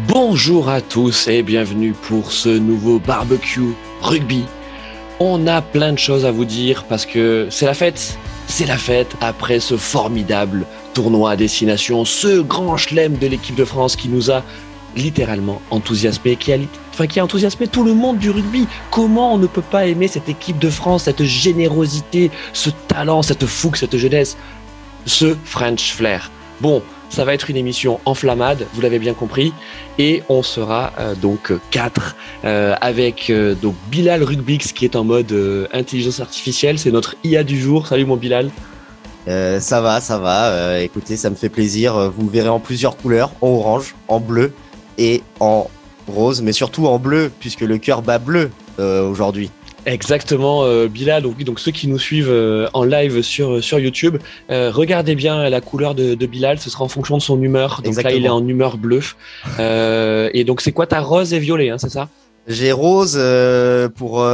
Bonjour à tous et bienvenue pour ce nouveau barbecue rugby. On a plein de choses à vous dire parce que c'est la fête. C'est la fête après ce formidable tournoi à destination, ce grand chelem de l'équipe de France qui nous a littéralement enthousiasmé, qui a, enfin, qui a enthousiasmé tout le monde du rugby. Comment on ne peut pas aimer cette équipe de France, cette générosité, ce talent, cette fougue, cette jeunesse, ce French flair? Bon, ça va être une émission enflammade, vous l'avez bien compris, et on sera euh, donc quatre euh, avec euh, donc Bilal Rugbix qui est en mode intelligence artificielle, c'est notre IA du jour. Salut mon Bilal. ça va, ça va. écoutez, ça me fait plaisir. Vous me verrez en plusieurs couleurs, en orange, en bleu et en rose, mais surtout en bleu puisque le cœur bat bleu aujourd'hui. Exactement, euh, Bilal. Donc, donc ceux qui nous suivent euh, en live sur euh, sur YouTube, regardez bien la couleur de, de, Bilal. Ce sera en fonction de son humeur. Donc là, il est en humeur bleue. et donc, c'est quoi ta rose et violet, hein, c'est ça? J'ai rose pour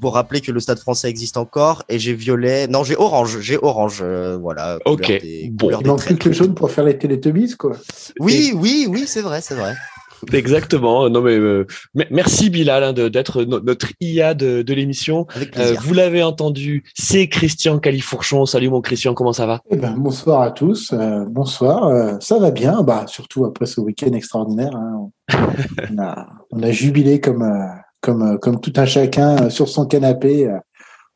pour rappeler que le Stade Français existe encore, et j'ai violet. Non, j'ai orange. J'ai orange. voilà. Ok. bon. Il manque plus que le jaune pour faire les Télétubbies, quoi. Oui, oui, oui, c'est vrai, c'est vrai. Exactement. Non mais euh, merci Bilal hein, d'être notre IA de, de l'émission. Euh, vous l'avez entendu, c'est Christian Califourchon. Salut mon Christian, comment ça va? Eh ben, Bonsoir à tous. Euh, bonsoir. ça va bien. Bah surtout après ce week-end extraordinaire. Hein. on, a, on, a, jubilé comme comme comme tout un chacun sur son canapé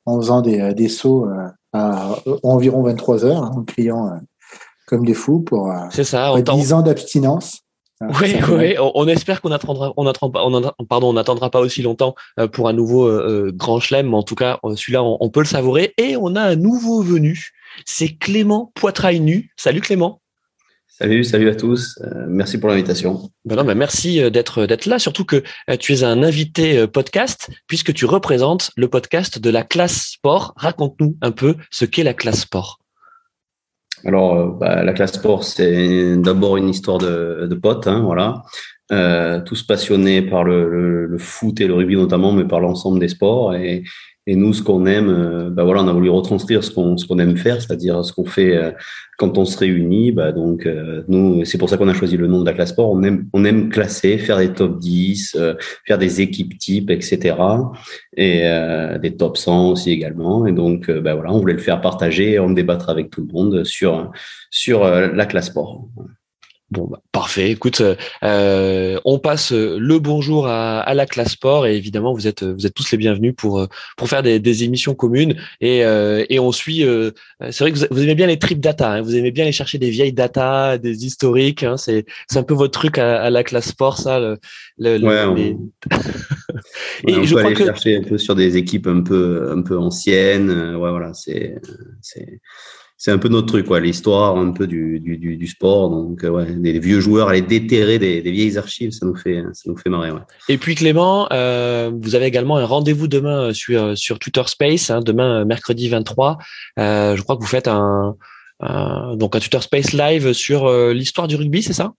en faisant des, des sauts à environ 23 heures, hein, en criant comme des fous pour, ça, 10 ans d'abstinence. Oui, oui, on, espère qu'on attendra, on attendra, on, pardon, on n'attendra pas aussi longtemps euh, pour un nouveau euh, euh, grand chelem, mais en tout cas, celui-là, on, peut le savourer. Et on a un nouveau venu, c'est Clément Poitrail nu. Salut Clément. Salut, salut à tous. merci pour l'invitation. Ben non, ben merci d'être d'être là, surtout que tu es un invité podcast puisque tu représentes le podcast de la classe sport. Raconte-nous un peu ce qu'est la classe sport. Alors, euh, bah, la classe sport, c'est d'abord une histoire de, de potes, hein, voilà. Euh, tous passionnés par le, le, foot et le rugby notamment, mais par l'ensemble des sports. Et, et nous, ce qu'on aime, euh, bah voilà, on a voulu retranscrire ce qu'on ce qu'on aime faire, c'est-à-dire ce qu'on fait euh, quand on se réunit. Bah donc euh, nous, c'est pour ça qu'on a choisi le nom de la classe sport. On aime on aime classer, faire des top 10, faire des équipes types, etc. Et des top 100 aussi également. Et donc bah voilà, on voulait le faire partager, on débattre avec tout le monde sur sur la classe sport. Bon, bah, parfait. Écoute, euh, on passe le bonjour à, la classe sport et évidemment vous êtes vous êtes tous les bienvenus pour pour faire des, émissions communes et, euh, et on suit. Euh, c'est vrai que vous, aimez bien les trip data, hein, vous aimez bien aller chercher des vieilles data, des historiques. Hein, c'est c'est un peu votre truc à, la classe sport, ça. Le, ouais, on... et je peut crois aller chercher un peu sur des équipes un peu un peu anciennes. Ouais, voilà, c'est c'est c'est un peu notre truc, quoi, l'histoire un peu du, du, du, sport. Donc, euh, ouais, des, vieux joueurs, aller déterrer des, des, vieilles archives, ça nous fait, ça nous fait marrer. Ouais. Et puis Clément, euh, vous avez également un rendez-vous demain sur, sur Twitter Space, hein, demain mercredi 23. Euh, je crois que vous faites un, donc un Twitter Space live sur euh, l'histoire du rugby, c'est ça?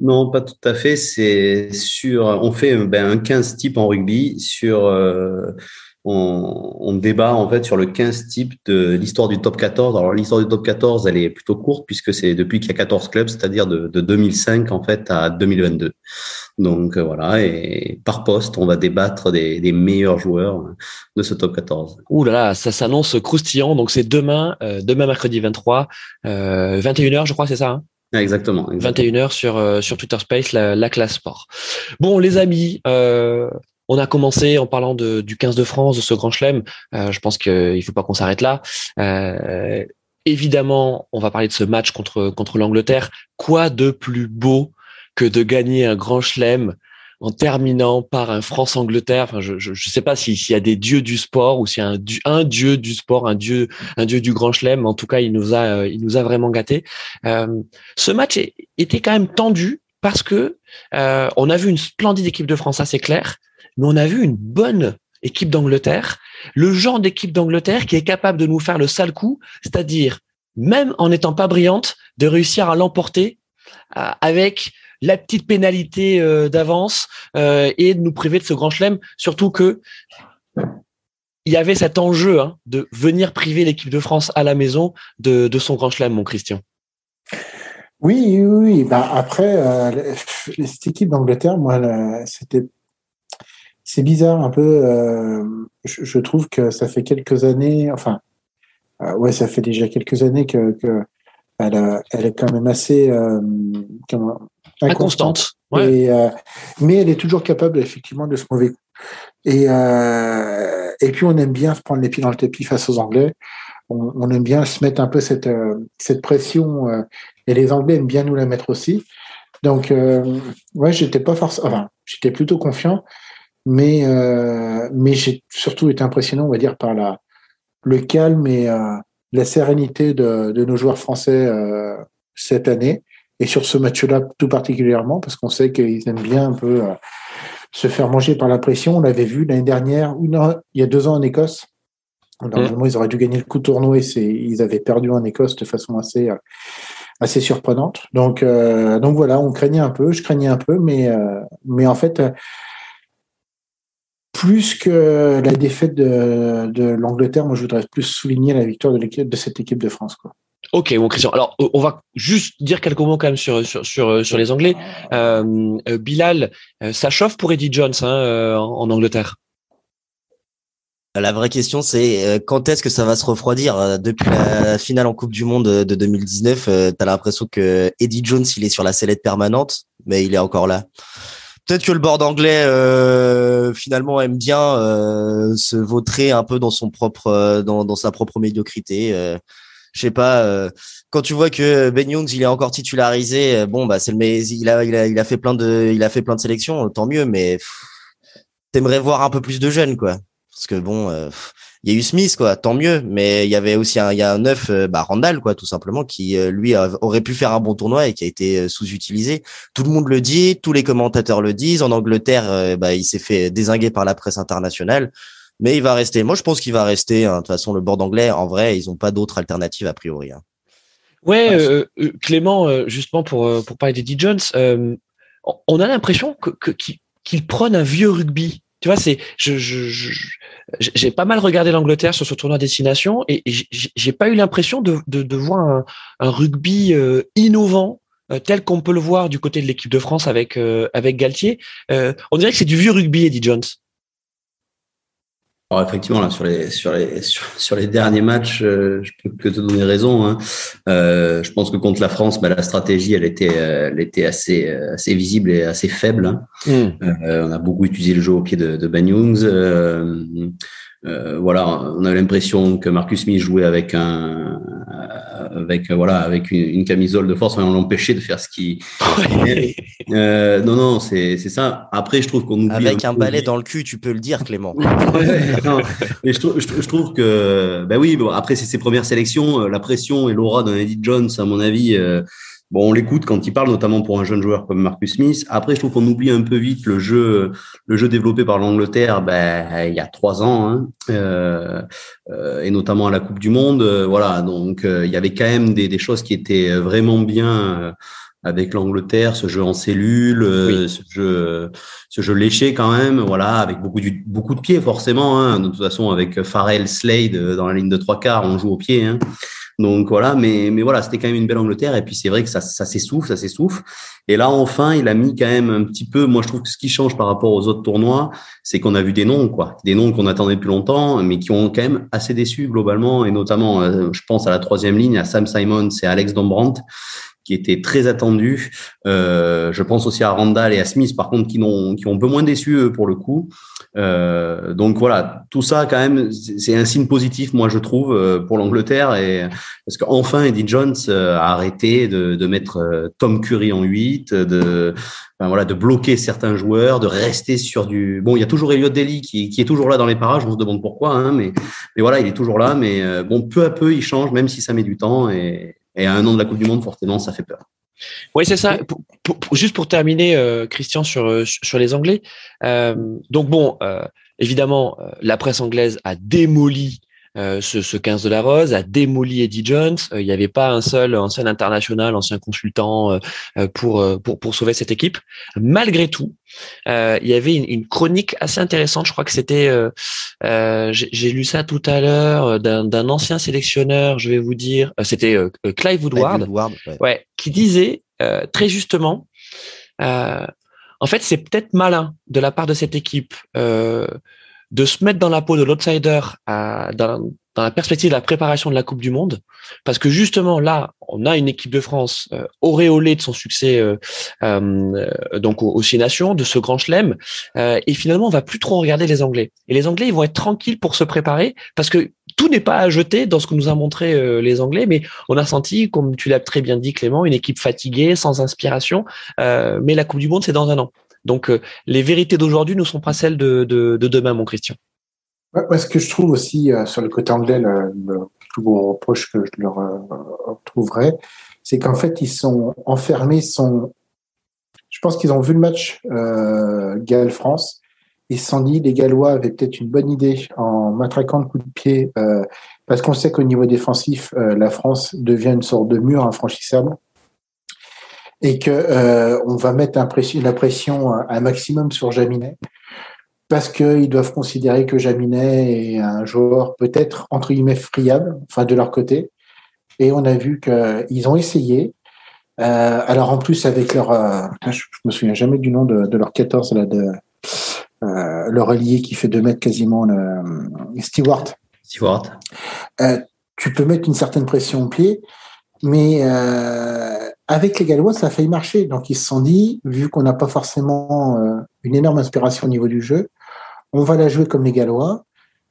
Non, pas tout à fait. C'est sur, on fait ben, un 15 type en rugby sur euh, on, débat en fait sur le 15 type de l'histoire du top 14. Alors l'histoire du top 14, elle est plutôt courte puisque c'est depuis qu'il y a 14 clubs, c'est-à-dire de, 2005 en fait à 2022. Donc euh, voilà, et par poste, on va débattre des, meilleurs joueurs de ce top 14. Ouh là là, ça s'annonce croustillant. Donc c'est demain, euh, demain mercredi 23, 21h je crois, c'est ça hein? Exactement, 21h sur sur Twitter Space, la, classe sport. Bon, les amis, euh, on a commencé en parlant de, du 15 de France, de ce grand chelem. Euh, je pense qu'il faut pas qu'on s'arrête là. Euh, évidemment, on va parler de ce match contre contre l'Angleterre. Quoi de plus beau que de gagner un grand chelem en terminant par un France-Angleterre? Enfin, je ne sais pas s'il y a des dieux du sport ou s'il y a un, un, dieu du sport, un dieu, un dieu du grand chelem. En tout cas, il nous a, il nous a vraiment gâté. Euh, ce match était quand même tendu parce que euh, on a vu une splendide équipe de France, ça c'est clair mais on a vu une bonne équipe d'Angleterre, le genre d'équipe d'Angleterre qui est capable de nous faire le sale coup, c'est-à-dire même en n'étant pas brillante, de réussir à l'emporter euh, avec la petite pénalité euh, d'avance euh, et de nous priver de ce grand chelem, surtout que il y avait cet enjeu hein, de venir priver l'équipe de France à la maison de, son grand chelem, mon Christian. Oui, oui, oui. Bah, après, euh, cette équipe d'Angleterre, moi, c'était. C'est bizarre un peu. Euh, je, trouve que ça fait quelques années. Enfin, euh, ouais, ça fait déjà quelques années que, que elle, elle, est quand même assez comment, inconstante. Et, mais elle est toujours capable, effectivement, de se mauvais coup. Et, et puis, on aime bien se prendre les pieds dans le tapis face aux Anglais on, aime bien se mettre un peu cette, euh, cette pression euh, et les Anglais aiment bien nous la mettre aussi. Donc, euh, ouais, j'étais pas forcément, enfin, j'étais plutôt confiant, mais, mais j'ai surtout été impressionné, on va dire, par la, le calme et la sérénité de, de, nos joueurs français cette année et sur ce match-là tout particulièrement parce qu'on sait qu'ils aiment bien un peu se faire manger par la pression. On l'avait vu l'année dernière, une, il y a deux ans en Écosse. Normalement, ils auraient dû gagner le coup de tournoi. Ils avaient perdu en Écosse de façon assez, euh, assez surprenante. Donc, euh, donc voilà, on craignait un peu, je craignais un peu, mais, euh, mais en fait, plus que la défaite de, de l'Angleterre, moi, je voudrais plus souligner la victoire de, l'équipe, de cette équipe de France. Quoi. Ok, bon Christian. Alors, on va juste dire quelques mots quand même sur sur sur, sur les Anglais. Bilal, ça chauffe pour Eddie Jones hein, en Angleterre? La vraie question, c'est euh, quand est-ce que ça va se refroidir? Euh, Depuis la finale en Coupe du Monde de 2019, tu as l'impression que Eddie Jones, il est sur la sellette permanente, mais il est encore là? Peut-être que le board anglais euh, finalement aime bien se vautrer un peu dans son propre, dans, sa propre médiocrité. je sais pas. quand tu vois que Ben Youngs, il est encore titularisé, bon bah c'est le, il a, il a, il a fait plein de, il a fait plein de sélections, tant mieux. Mais t'aimerais voir un peu plus de jeunes, quoi. Parce que bon, euh, il y a eu Smith, quoi, tant mieux. Mais il y avait aussi un, il y a un neuf, euh, bah, Randall, quoi, tout simplement, qui euh, lui aurait pu faire un bon tournoi et qui a été sous-utilisé. Tout le monde le dit, tous les commentateurs le disent. En Angleterre, bah, il s'est fait désinguer par la presse internationale. Mais il va rester. Moi, je pense qu'il va rester. Hein. De toute façon, le board anglais, en vrai, ils n'ont pas d'autres alternatives a priori. Hein. Ouais, Clément, justement pour pour parler d'Eddie Jones, on a l'impression que qu'il prenne un vieux rugby tu vois, c'est, je, j'ai pas mal regardé l'Angleterre sur ce tournoi destination et j'ai pas eu l'impression de, de, de, voir un, un rugby euh, innovant euh, tel qu'on peut le voir du côté de l'équipe de France avec euh, avec Galtier. on dirait que c'est du vieux rugby, Eddie Jones. Alors effectivement, là, sur les sur les sur, les derniers matchs, euh, je peux que te donner raison. Hein. Euh, je pense que contre la France, bah, la stratégie, elle était elle était assez assez visible et assez faible. Hein. Hmm. Euh, on a beaucoup utilisé le jeu au pied de, de Ben Youngs. Voilà, on a l'impression que Marcus Smith jouait avec un avec voilà avec une, camisole de force, on l'empêchait de faire ce qu'il. euh, non non, c'est c'est ça. Après, je trouve qu'on oublie avec un, balai dans le cul, tu peux le dire, Clément. mais je, trouve, je, trouve que ben oui, bon, après c'est ses premières sélections, euh, la pression et l'aura d'un Eddie Jones, à mon avis. Euh, Bon, on l'écoute quand il parle, notamment pour un jeune joueur comme Marcus Smith. Après, je trouve qu'on oublie un peu vite le jeu, le jeu développé par l'Angleterre, ben, il y a trois ans, hein, euh, euh, et notamment à la Coupe du Monde. Euh, voilà, donc il y avait quand même des, des choses qui étaient vraiment bien avec l'Angleterre, ce jeu en cellule, ce jeu, ce jeu léché quand même, voilà, avec beaucoup de beaucoup de pieds forcément. Hein, de toute façon, avec Farrell, Slade dans la ligne de trois quarts, on joue au pied. Hein. Donc voilà, mais, mais voilà, c'était quand même une belle Angleterre. Et puis c'est vrai que ça, ça s'essouffle, ça s'essouffle. Et là, enfin, il a mis quand même un petit peu. Moi, je trouve que ce qui change par rapport aux autres tournois, c'est qu'on a vu des noms, quoi, des noms qu'on attendait depuis longtemps, mais qui ont quand même assez déçu globalement. Et notamment, euh, je pense à la troisième ligne, à Sam Simon, c'est Alex Dombrandt qui était très attendu. Euh, je pense aussi à Randall et à Smith, par contre, qui, ont, qui ont un peu moins déçu pour le coup. Euh, donc voilà, tout ça quand même, c'est un signe positif, moi je trouve, euh, pour l'Angleterre, et parce qu'enfin Eddie Jones euh, a arrêté de, de mettre Tom Curry en 8, de enfin, voilà, de bloquer certains joueurs, de rester sur du. Bon, il y a toujours Elliot Daly qui, qui est toujours là dans les parages, on se demande pourquoi, hein, mais mais voilà, il est toujours là, mais bon, peu à peu il change, même si ça met du temps, et, et à un an de la Coupe du Monde, forcément, ça fait peur. Oui, c'est ça. juste pour terminer, euh, Christian, sur, euh, sur les Anglais. Euh, donc bon, évidemment, la presse anglaise a démoli ce, ce 15 de la Rose, a démoli Eddie Jones. Il n'y avait pas un seul, seul international, ancien consultant pour, pour, pour sauver cette équipe. Malgré tout, il y avait une, une, chronique assez intéressante. Je crois que c'était, j'ai lu ça tout à l'heure, d'un ancien sélectionneur. Je vais vous dire, c'était Clive Woodward, ouais. qui disait très justement. Euh, en fait, c'est peut-être malin de la part de cette équipe euh, de se mettre dans la peau de l'outsider dans, dans, la perspective de la préparation de la Coupe du Monde, parce que justement là, on a une équipe de France euh, auréolée de son succès euh, euh donc aux, Six Nations, de ce grand chelem, euh, et finalement on va plus trop regarder les Anglais. Et les Anglais, ils vont être tranquilles pour se préparer, parce que tout n'est pas à jeter dans ce que nous a montré euh, les Anglais, mais on a senti, comme tu l'as très bien dit Clément, une équipe fatiguée, sans inspiration. Euh, mais la Coupe du Monde, c'est dans un an. Donc euh, les vérités d'aujourd'hui ne sont pas celles de, de, de demain, mon Christian. Ce que je trouve aussi sur le côté anglais, le, plus gros reproche que je leur trouverais, c'est qu'en fait ils sont enfermés, sont je pense qu'ils ont vu le match euh, Galles-France et se dit les Gallois avaient peut-être une bonne idée en matraquant le coup de pied, euh, parce qu'on sait qu'au niveau défensif, euh, la France devient une sorte de mur infranchissable et que euh, on va mettre la pression un maximum sur Jaminet parce qu'ils doivent considérer que Jaminet est un joueur peut-être entre guillemets friable, enfin de leur côté. Et on a vu qu'ils ont essayé. Euh, alors en plus avec leur, euh, je, me souviens jamais du nom de, de leur 14 là de euh, le relier qui fait 2 mètres quasiment, le Stewart. Stewart. Euh, tu peux mettre une certaine pression au pied, mais euh, avec les Gallois, ça a failli marcher. Donc ils se sont dit, vu qu'on n'a pas forcément euh, une énorme inspiration au niveau du jeu, on va la jouer comme les Gallois,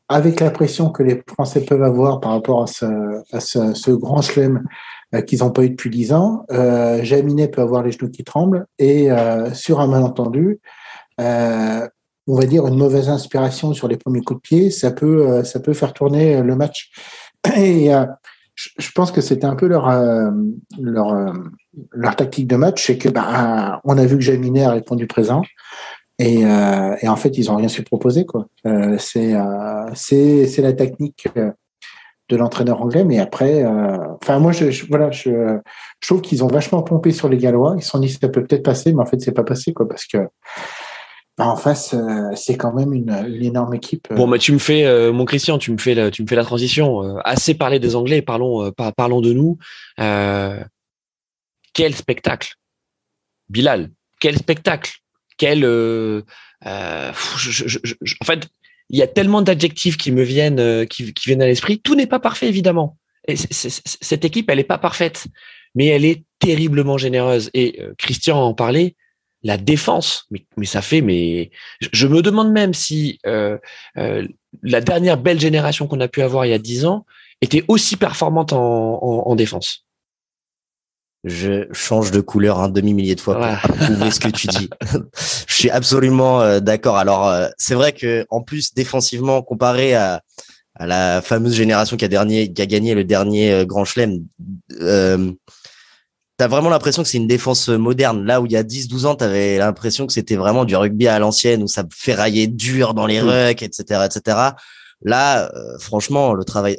avec la pression que les Français peuvent avoir par rapport à ce, à ce, ce grand slam euh, qu'ils n'ont pas eu depuis 10 ans. Euh, Jaminet peut avoir les genoux qui tremblent et sur un malentendu, euh, on va dire, une mauvaise inspiration sur les premiers coups de pied, ça peut, euh, ça peut faire tourner euh, le match. Et euh, je pense que c'était un peu leur, leur, leur tactique de match, c'est que bah, on a vu que Jaminet a répondu présent. Et, et en fait, ils ont rien su proposer. quoi. c'est c'est c'est la technique de l'entraîneur anglais, mais après, enfin moi, je, voilà, je, je trouve qu'ils ont vachement pompé sur les Gallois. Ils se sont dit ça peut peut-être passer, mais en fait, c'est pas passé quoi, parce que en face, euh, c'est quand même une, énorme équipe. Euh. Bon, mais tu me fais, euh, mon Christian, tu me fais la, tu me fais la transition. assez parlé des Anglais, parlons, parlons de nous. quel spectacle, Bilal Quel spectacle Quel, en fait, il y a tellement d'adjectifs qui me viennent, qui, qui viennent à l'esprit. Tout n'est pas parfait, évidemment. Et cette équipe, elle n'est pas parfaite, mais elle est terriblement généreuse. Et Christian en parlait la défense, mais, mais ça fait, mais je me demande même si euh, euh, la dernière belle génération qu'on a pu avoir il y a dix ans était aussi performante en, en, défense. Je change de couleur un demi-millier de fois pour prouver ce que tu dis. je suis absolument euh, d'accord. Alors, c'est vrai que en plus, défensivement, comparé à, à la fameuse génération qui a, dernier, qui a gagné le dernier Grand Chelem, T'as vraiment l'impression que c'est une défense moderne. Là où il y a 10-12 ans, t'avais l'impression que c'était vraiment du rugby à l'ancienne où ça ferraillait dur dans les rucks, etc., etc. Là, euh, franchement, le travail,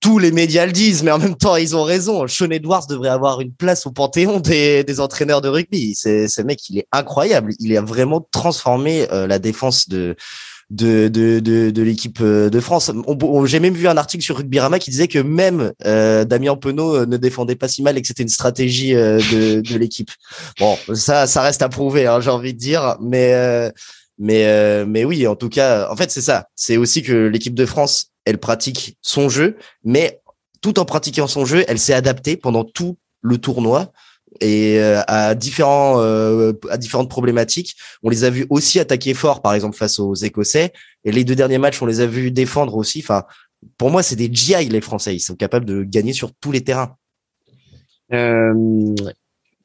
tous les médias le disent, mais en même temps, ils ont raison. Sean Edwards devrait avoir une place au panthéon des, des entraîneurs de rugby. C'est, ce mec, il est incroyable. Il a vraiment transformé euh, la défense de, de, de, de, de l'équipe euh, de France. J'ai même vu un article sur Rugbyrama qui disait que même euh, Damien Penaud euh, ne défendait pas si mal et que c'était une stratégie euh, de, de l'équipe. Bon, ça, ça reste à prouver, hein, j'ai envie de dire, mais mais mais oui, en tout cas, en fait, c'est ça. C'est aussi que l'équipe de France, elle pratique son jeu, mais tout en pratiquant son jeu, elle s'est adaptée pendant tout le tournoi et euh, à différents euh, à différentes problématiques. On les a vus aussi attaquer fort, par exemple face aux Écossais. Et les deux derniers matchs, on les a vus défendre aussi. Enfin, pour moi, c'est des GI les Français. Ils sont capables de gagner sur tous les terrains. Euh,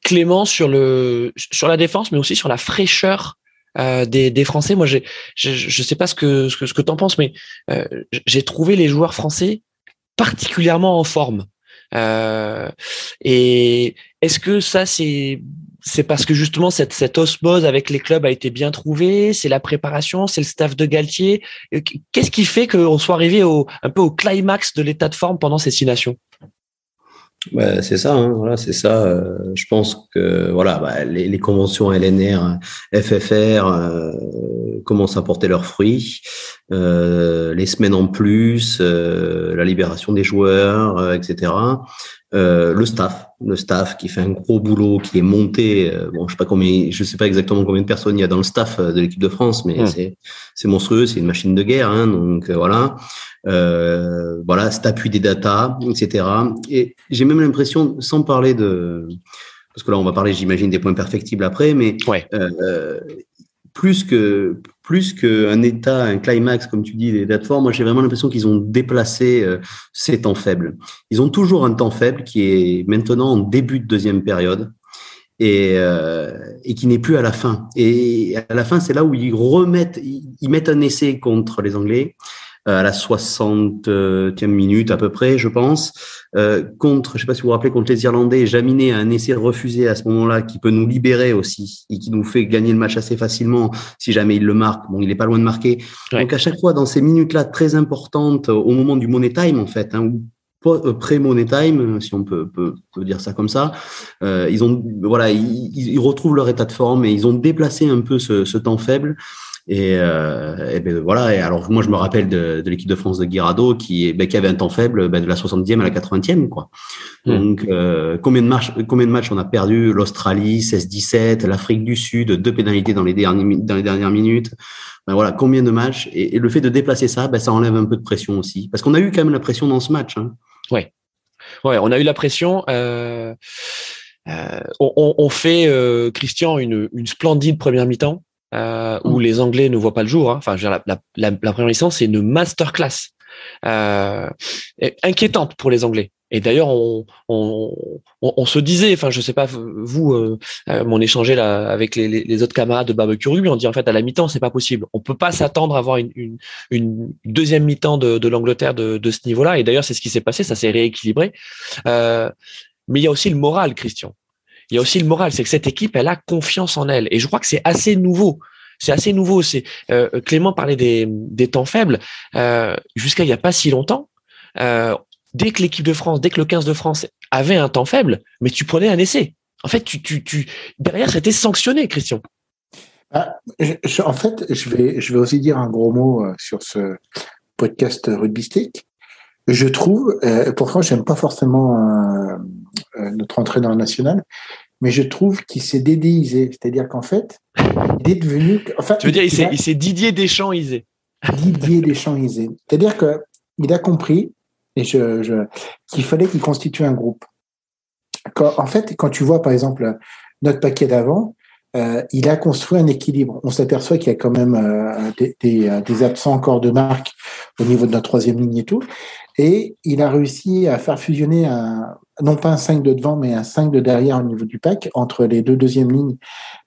Clément sur le sur la défense, mais aussi sur la fraîcheur euh, des, des, Français. Moi, j'ai, je je sais pas ce que ce que, ce que t'en penses, mais euh, j'ai trouvé les joueurs français particulièrement en forme. Euh, et est-ce que ça, c'est c'est parce que justement cette, cette osmose avec les clubs a été bien trouvée, c'est la préparation, c'est le staff de Galtier? Euh, qu'est-ce qui fait qu'on soit arrivé au, un peu au climax de l'état de forme pendant ces six nations? Bah, c'est ça, hein, voilà, c'est ça. Euh, je pense que voilà, bah, les, conventions LNR, FFR commencent à porter leurs fruits. Euh, les semaines en plus, euh, la libération des joueurs, euh, etc. le staff, le staff qui fait un gros boulot, qui est monté. bon, je sais pas combien, je sais pas exactement combien de personnes il y a dans le staff de l'équipe de France, mais mmh. c'est c'est monstrueux, c'est une machine de guerre. Hein, donc voilà. Euh, voilà, cet appui des datas, etc. Et j'ai même l'impression, sans parler de, parce que là on va parler, j'imagine, des points perfectibles après, mais ouais. euh, plus que plus qu'un état, un climax, comme tu dis, des dates fortes, moi j'ai vraiment l'impression qu'ils ont déplacé euh, ces temps faibles. Ils ont toujours un temps faible qui est maintenant en début de deuxième période et, euh, et qui n'est plus à la fin. Et à la fin, c'est là où ils remettent, ils mettent un essai contre les Anglais. Euh, à la 60e minute à peu près, je pense. Euh, contre, je sais pas si vous vous rappelez, contre les Irlandais, Jaminet a un essai refusé à ce moment-là qui peut nous libérer aussi et qui nous fait gagner le match assez facilement si jamais il le marque. Bon, il est pas loin de marquer. Donc à chaque fois, dans ces minutes-là très importantes, au moment du money time en fait, hein, euh, pré-money time, si on peut, peut, peut, dire ça comme ça. Euh, ils ont, voilà, ils, ils, retrouvent leur état de forme et ils ont déplacé un peu ce, ce temps faible. Et, euh, et ben voilà. Et alors moi je me rappelle de, de l'équipe de France de Guirado qui, ben, qui avait un temps faible ben, de la 70e à la 80e quoi. Hmm. Donc euh, combien de matchs combien de matchs on a perdu? L'Australie 16-17, l'Afrique du Sud deux pénalités dans les dernières dans les dernières minutes. Ben voilà combien de matchs? Et, et le fait de déplacer ça ben, ça enlève un peu de pression aussi parce qu'on a eu quand même la pression dans ce match. Hein. Ouais ouais on a eu la pression. Euh... Euh, on, on, fait, euh, Christian, une, une splendide première mi-temps euh, où mm. les Anglais ne voient pas le jour. Hein. Enfin, je veux dire, la, la, la, première licence, c'est une masterclass euh, inquiétante pour les Anglais. Et d'ailleurs, on, on, on, on, se disait, enfin, je sais pas, vous, euh, euh on échangeait là avec les, les, autres camarades de barbecue rugby, on dit en fait à la mi-temps, c'est pas possible. On peut pas s'attendre à avoir une, une, une deuxième mi-temps de, de l'Angleterre de, de, ce niveau-là. Et d'ailleurs, c'est ce qui s'est passé, ça s'est rééquilibré. Euh, mais il y a aussi le moral, Christian il y a aussi le moral, c'est que cette équipe, elle a confiance en elle. Et je crois que c'est assez nouveau. C'est assez nouveau. C'est euh, Clément parlait des, des temps faibles. Euh, Jusqu'à il n'y a pas si longtemps, euh, dès que l'équipe de France, dès que le 15 de France avait un temps faible, mais tu prenais un essai. En fait, tu, tu, tu derrière, c'était sanctionné, Christian. Ah, je, en fait, je vais, je vais aussi dire un gros mot euh, sur ce podcast rugbystique. Je trouve, euh, pourtant, j'aime pas forcément euh, notre entrée dans le national, mais je trouve qu'il s'est dédéisé. C'est-à-dire qu'en fait, il est devenu. Enfin, tu veux dire, il, s'est Didier Deschamps-isé. Didier Deschamps-isé. C'est-à-dire qu'il a compris et je, je qu'il fallait qu'il constitue un groupe. Quand, en fait, quand tu vois, par exemple, notre paquet d'avant, euh, il a construit un équilibre. On s'aperçoit qu'il y a quand même euh, des, des, euh, des, absents encore de marque au niveau de notre troisième ligne et tout. Et il a réussi à faire fusionner un, non pas un 5 de devant, mais un 5 de derrière au niveau du pack, entre les deux deuxièmes lignes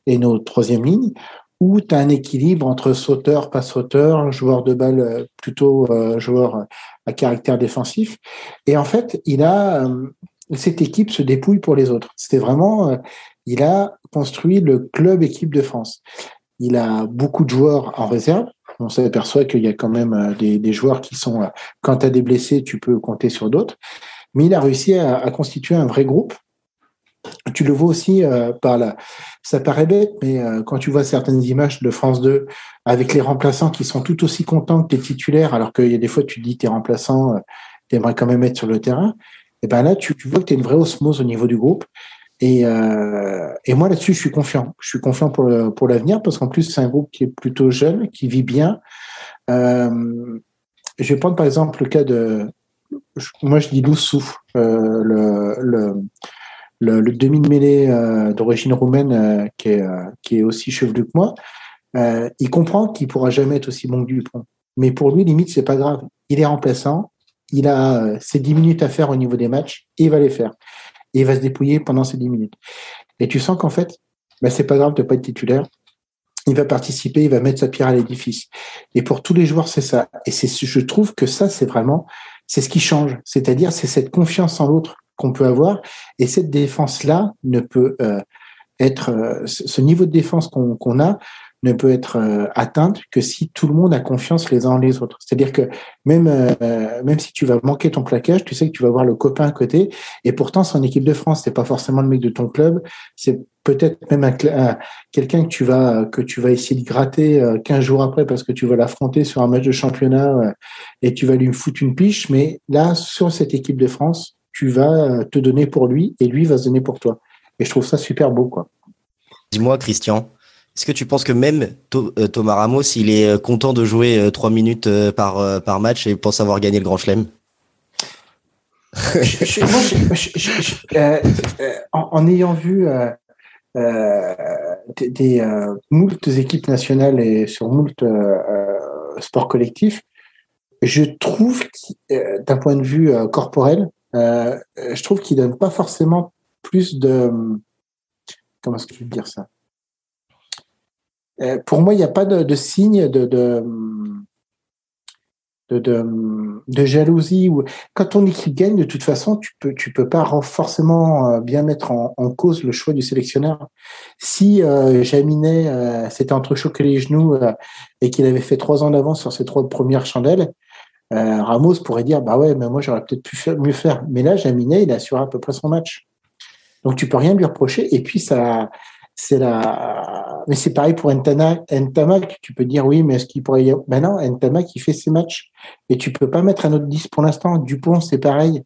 et nos troisième lignes, où tu as un équilibre entre sauteur, pas sauteur, joueur de balle euh, plutôt euh, joueur à caractère défensif. Et en fait, il a euh, cette équipe se dépouille pour les autres. C'était vraiment, il a construit le club équipe de France. Il a beaucoup de joueurs en réserve, on s'aperçoit qu'il y a quand même euh, des, joueurs qui sont, euh, quand tu as des blessés, tu peux compter sur d'autres. Mais il a réussi à, constituer un vrai groupe. Tu le vois aussi euh, par là. Ça paraît bête, mais quand tu vois certaines images de France 2 avec les remplaçants qui sont tout aussi contents que les titulaires, alors qu'il y a des fois tu te dis tes remplaçants, euh, quand même être sur le terrain, et ben là tu, tu vois que tu as une vraie osmose au niveau du groupe. Et, euh, et moi là-dessus, je suis confiant. Je suis confiant pour le, pour l'avenir parce qu'en plus c'est un groupe qui est plutôt jeune, qui vit bien. Euh, je vais prendre par exemple le cas de, moi je dis Loussou, euh, le, le, le, demi de mêlée euh, d'origine roumaine euh, qui est euh, qui est aussi chevelu que moi. il comprend qu'il pourra jamais être aussi bon que Dupont, mais pour lui limite c'est pas grave. Il est remplaçant, il a ses 10 minutes à faire au niveau des matchs et il va les faire et il va se dépouiller pendant ces 10 minutes. Et tu sens qu'en fait, ben, c'est pas grave de pas être titulaire. Il va participer, il va mettre sa pierre à l'édifice. Et pour tous les joueurs, c'est ça. Et c'est, je trouve que ça, c'est vraiment, c'est ce qui change. C'est-à-dire, c'est cette confiance en l'autre qu'on peut avoir. Et cette défense-là ne peut, euh, être ce niveau de défense qu'on a ne peut être euh, atteinte que si tout le monde a confiance les uns les autres. C'est-à-dire que même euh, même si tu vas manquer ton plaquage, tu sais que tu vas voir le copain à côté. Et pourtant, c'est en équipe de France, c'est pas forcément le mec de ton club. C'est peut-être même un, quelqu'un que tu vas que tu vas essayer de gratter 15 euh, jours après parce que tu vas l'affronter sur un match de championnat et tu vas lui foutre une piche. Mais là, sur cette équipe de France, tu vas te donner pour lui et lui va se donner pour toi. Et je trouve ça super beau, quoi. Dis-moi, Christian, est-ce que tu penses que même euh, Thomas Ramos, il est euh, content de jouer euh, trois minutes par, match et pense avoir gagné le Grand Chelem? En, ayant vu des, moultes équipes nationales et sur moult sports collectifs, je trouve d'un point de vue corporel, je trouve qu'il donne pas forcément plus de comment est-ce que je veux dire ça? Euh, pour moi, il n'y a pas de, signe de, de, de, jalousie. Quand ton équipe gagne, de toute façon, tu peux, tu peux pas forcément euh, bien mettre en, cause le choix du sélectionneur. Si euh, Jaminet euh, s'était entrechoqué les genoux et qu'il avait fait trois ans d'avance sur ses trois premières chandelles, Ramos pourrait dire bah ouais, mais moi j'aurais peut-être pu mieux faire. Mais là, Jaminet, il assure à peu près son match. Donc tu peux rien lui reprocher. Et puis ça, c'est la, mais c'est pareil pour Ntamak. Tu peux dire oui, mais est-ce qu'il pourrait y avoir, ben non, Ntamak, il fait ses matchs. Et tu peux pas mettre un autre 10 pour l'instant. Dupont, c'est pareil.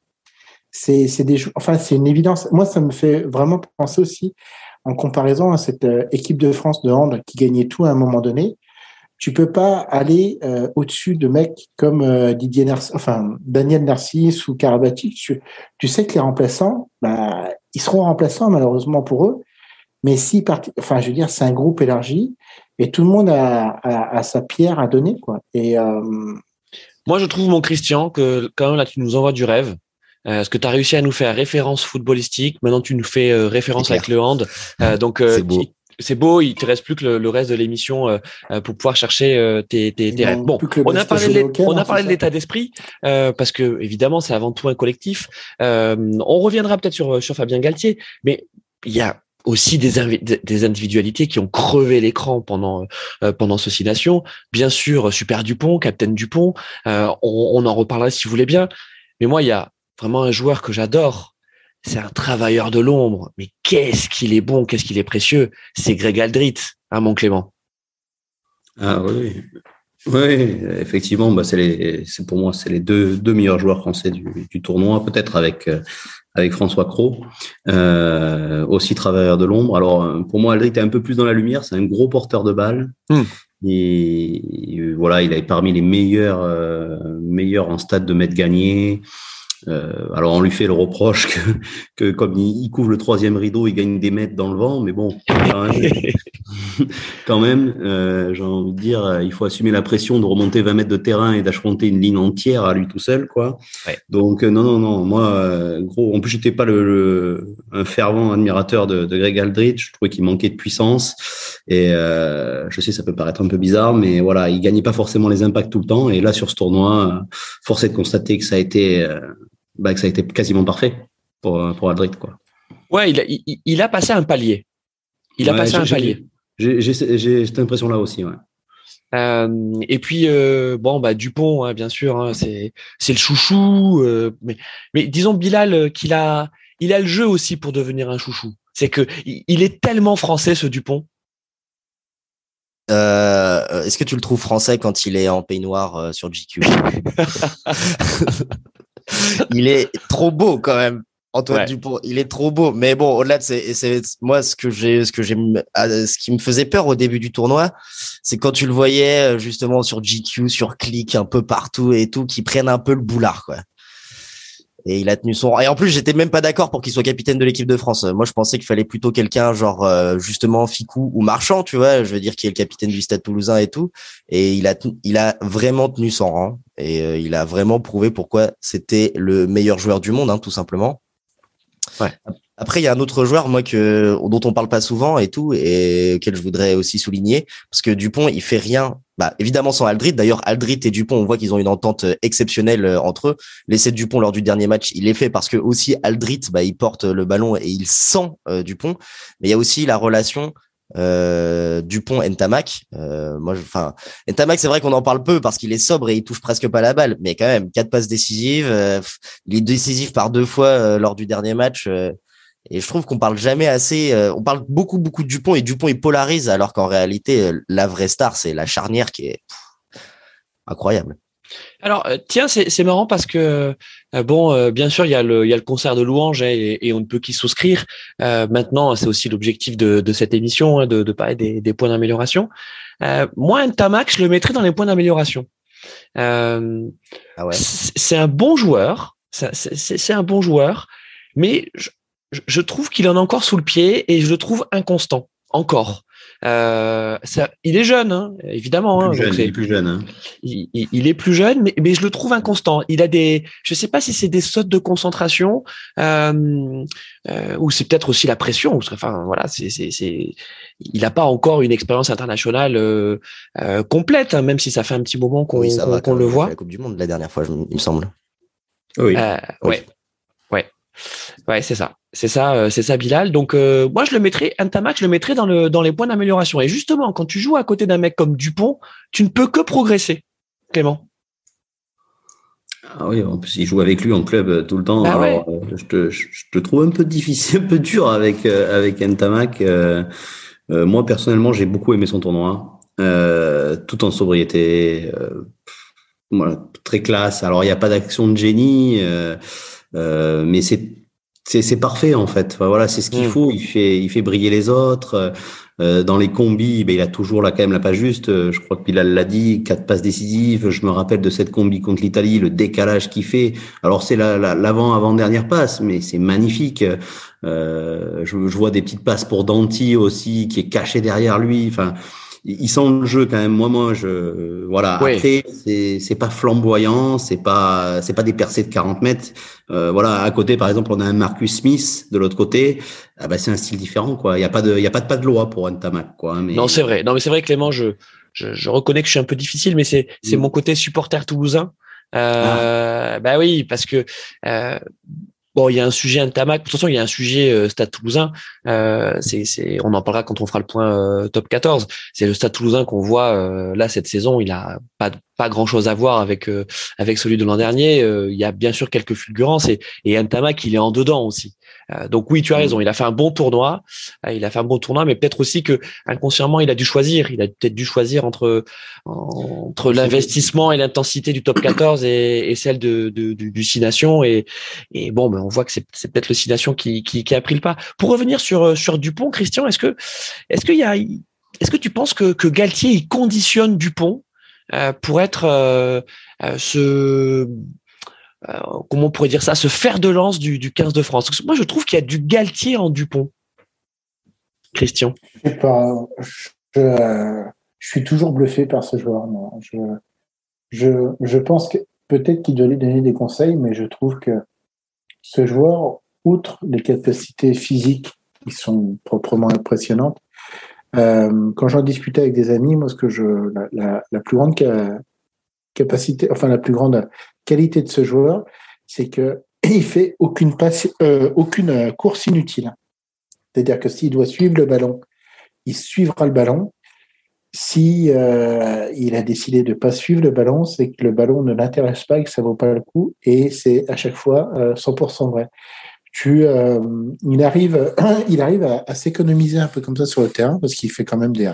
C'est, c'est des, enfin, c'est une évidence. Moi, ça me fait vraiment penser aussi, en comparaison à cette euh, équipe de France de hand qui gagnait tout à un moment donné. Tu peux pas aller euh, au-dessus de mecs comme euh, Didier Narcisse, enfin Daniel Narcisse ou Karabatic. Tu, tu sais que les remplaçants, bah, ils seront remplaçants malheureusement pour eux mais si, enfin, je veux dire, c'est un groupe élargi et tout le monde a, sa pierre à donner, quoi. Et euh, moi, je trouve mon Christian que quand même là, tu nous envoies du rêve. Euh, parce que tu as réussi à nous faire référence footballistique? Maintenant, tu nous fais euh, référence avec le hand. donc, c'est beau. C'est beau, il te reste plus que le, reste de l'émission pour pouvoir chercher tes, tes, rêves. Bon, on a parlé, de, on a hein, parlé de l'état d'esprit parce que évidemment c'est avant tout un collectif. on reviendra peut-être sur sur Fabien Galtier, mais il y a aussi des, des individualités qui ont crevé l'écran pendant euh, pendant ce Six Nations. Bien sûr, Super Dupont, Captain Dupont. Euh, on, on, en reparlera si vous voulez bien. Mais moi, il y a vraiment un joueur que j'adore. C'est un travailleur de l'ombre. Mais qu'est-ce qu'il est bon, qu'est-ce qu'il est précieux. C'est Greg Aldrit, hein, mon Clément? Ah oui. Oui, effectivement, bah c'est pour moi, c'est les deux, deux meilleurs joueurs français du, du tournoi, peut-être avec euh, avec François Cros, euh, aussi travailleur de l'ombre. Alors euh, pour moi, Aldric est un peu plus dans la lumière. C'est un gros porteur de balles. Hmm. Et, voilà, il est parmi les meilleurs, euh, meilleurs en stade de mètres gagnés. Euh, alors on lui fait le reproche que, que comme il, couvre le troisième rideau, il gagne des mètres dans le vent, mais bon, quand même, euh, j'ai envie de dire, euh, il faut assumer la pression de remonter 20 mètres de terrain et d'affronter une ligne entière à lui tout seul, quoi. Donc non, non, non, moi, gros, en plus j'étais pas le, un fervent admirateur de, de Greg Aldrich, je trouvais qu'il manquait de puissance. Et je sais ça peut paraître un peu bizarre, mais voilà, il gagnait pas forcément les impacts tout le temps. Et là sur ce tournoi, force est de constater que ça a été bah, que ça a été quasiment parfait pour, pour Aldrit. Quoi. Ouais, il a, il, a passé un palier. Il a passé un palier. J'ai cette impression-là aussi. Ouais. Euh, et puis euh, bon bah Dupont hein, bien sûr hein, c'est c'est le chouchou euh, mais mais disons Bilal euh, qu'il a il a le jeu aussi pour devenir un chouchou c'est que il est tellement français ce Dupont euh, Est-ce que tu le trouves français quand il est en peignoir sur GQ il est trop beau quand même. Antoine Dupont, il est trop beau. Mais bon, au-delà de c'est, moi ce que j'ai, ce que j'ai, ah, ce qui me faisait peur au début du tournoi, c'est quand tu le voyais justement sur GQ, sur Click, un peu partout et tout, qui prennent un peu le boulard, quoi. Et il a tenu son Et en plus, j'étais même pas d'accord pour qu'il soit capitaine de l'équipe de France. Moi, je pensais qu'il fallait plutôt quelqu'un genre euh, justement Ficou ou Marchand, tu vois. Je veux dire qui est le capitaine du Stade Toulousain et tout. Et il a il a vraiment tenu son rang et euh, il a vraiment prouvé pourquoi c'était le meilleur joueur du monde, hein, tout simplement. Après, il y a un autre joueur, moi, que, dont on parle pas souvent et tout, et auquel je voudrais aussi souligner, parce que Dupont, il fait rien, bah, évidemment sans Aldrit. D'ailleurs, Aldrit et Dupont, on voit qu'ils ont une entente exceptionnelle euh, entre eux. L'essai de Dupont lors du dernier match, il est fait parce que aussi Aldrit, bah, il porte le ballon et il sent euh, Dupont. Mais il y a aussi la relation euh, Dupont Ntamak. Euh, moi, enfin, Ntamak, c'est vrai qu'on en parle peu parce qu'il est sobre et il touche presque pas la balle, mais quand même quatre passes décisives. il est décisif par deux fois lors du dernier match. Et je trouve qu'on parle jamais assez. Euh, on parle beaucoup, beaucoup de Dupont et Dupont il polarise, alors qu'en réalité, euh, la vraie star, c'est la charnière qui est incroyable. Alors euh, tiens, c'est marrant parce que bon, bien sûr, il y a le il y a le concert de louanges hein, et, on ne peut qu'y souscrire. maintenant, c'est aussi l'objectif de, de, cette émission hein, de, de parler des, des points d'amélioration. moi, un Tamac, je le mettrais dans les points d'amélioration. Ah ouais. C'est un bon joueur. C'est un bon joueur, mais je, je trouve qu'il en a encore sous le pied et je le trouve inconstant, encore. Euh, ça, il est jeune, hein, évidemment. Hein, il est plus jeune. Hein. Il, est plus jeune, mais, mais, je le trouve inconstant. Il a des, je sais pas si c'est des sautes de concentration euh, euh, ou c'est peut-être aussi la pression. Enfin, voilà, c'est, c'est, c'est, il n'a pas encore une expérience internationale euh, euh, complète, hein, même si ça fait un petit moment qu'on, oui, qu'on, le voit. La Coupe du Monde la dernière fois, il me semble. Oui. Euh, ouais. Ouais. Ouais, c'est ça. C'est ça, euh, c'est ça, Bilal. Donc, euh, moi, je le mettrais, Ntamak, je le mettrais dans, le, dans les points d'amélioration. Et justement, quand tu joues à côté d'un mec comme Dupont, tu ne peux que progresser, Clément. Ah oui, en plus, il joue avec lui en club euh, tout le temps. Ah Alors, je, te, je, te, trouve un peu difficile, un peu dur avec, avec Ntamak. moi, personnellement, j'ai beaucoup aimé son tournoi, tout en sobriété. Voilà, très classe. Alors, il n'y a pas d'action de génie, mais c'est c'est parfait en fait. voilà, c'est ce qu'il mm. faut. Il fait, il fait briller les autres. Euh, dans les combis, ben, il a toujours là quand même la pas juste. Euh, je crois que Bilal l'a dit, quatre passes décisives. Je me rappelle de cette combi contre l'Italie, le décalage qu'il fait. Alors c'est l'avant avant dernière passe, mais c'est magnifique. Euh, je, je, vois des petites passes pour Danti aussi, qui est caché derrière lui. Enfin, il sent le jeu quand même. Moi, moi, je voilà. Après, c'est c'est pas flamboyant, c'est pas c'est pas des percées de 40 mètres. Euh, voilà. À côté, par exemple, on a un Marcus Smith de l'autre côté. Ah bah, c'est un style différent, quoi. Il y a pas de il y a pas de pas de loi pour un tamac, quoi. Mais... Non, c'est vrai. Non, mais c'est vrai, Clément. Je, je, je reconnais que je suis un peu difficile, mais c'est c'est mm. mon côté supporter toulousain. Euh, ah. Bah oui, parce que euh, Bon, il y a un sujet Antamac. De toute façon, il y a un sujet euh, Stade Toulousain. Euh, c'est, c'est, on en parlera quand on fera le point euh, top 14. C'est le Stade Toulousain qu'on voit euh, là cette saison. Il a pas pas grand chose à voir avec avec celui de l'an dernier. il y a bien sûr quelques fulgurances et et Antamac, il est en dedans aussi. Euh, donc oui, tu as raison. Il a fait un bon tournoi. Euh, il a fait un bon tournoi, mais peut-être aussi que inconsciemment, il a dû choisir. Il a peut-être dû choisir entre entre l'investissement et l'intensité du top 14 et, et celle de, de, du, du Six Nations. Et, et bon, ben on voit que c'est, peut-être le Six Nations qui, qui, qui, a pris le pas. Pour revenir sur sur Dupont, Christian, est-ce que est-ce qu'il y a est-ce que tu penses que, que Galtier il conditionne Dupont euh, pour être euh, ce euh, comment on pourrait dire ça, se faire de lance du, du 15 de France. Moi, je trouve qu'il y a du Galtier en Dupont. Christian. Je, sais pas, je, suis toujours bluffé par ce joueur. Je, pense peut-être qu'il doit lui donner des conseils, mais je trouve que ce joueur, outre les capacités physiques qui sont proprement impressionnantes, euh, quand j'en discutais avec des amis, moi, ce que je, la plus grande capacité, enfin la plus grande qualité de ce joueur, c'est que il fait aucune passe, euh, aucune euh, course inutile. C'est-à-dire que s'il doit suivre le ballon, il suivra le ballon. Si euh, il a décidé de pas suivre le ballon, c'est que le ballon ne l'intéresse pas et que ça vaut pas le coup. Et c'est à chaque fois 100% vrai. Tu, il arrive, il arrive à s'économiser un peu comme ça sur le terrain parce qu'il fait quand même des,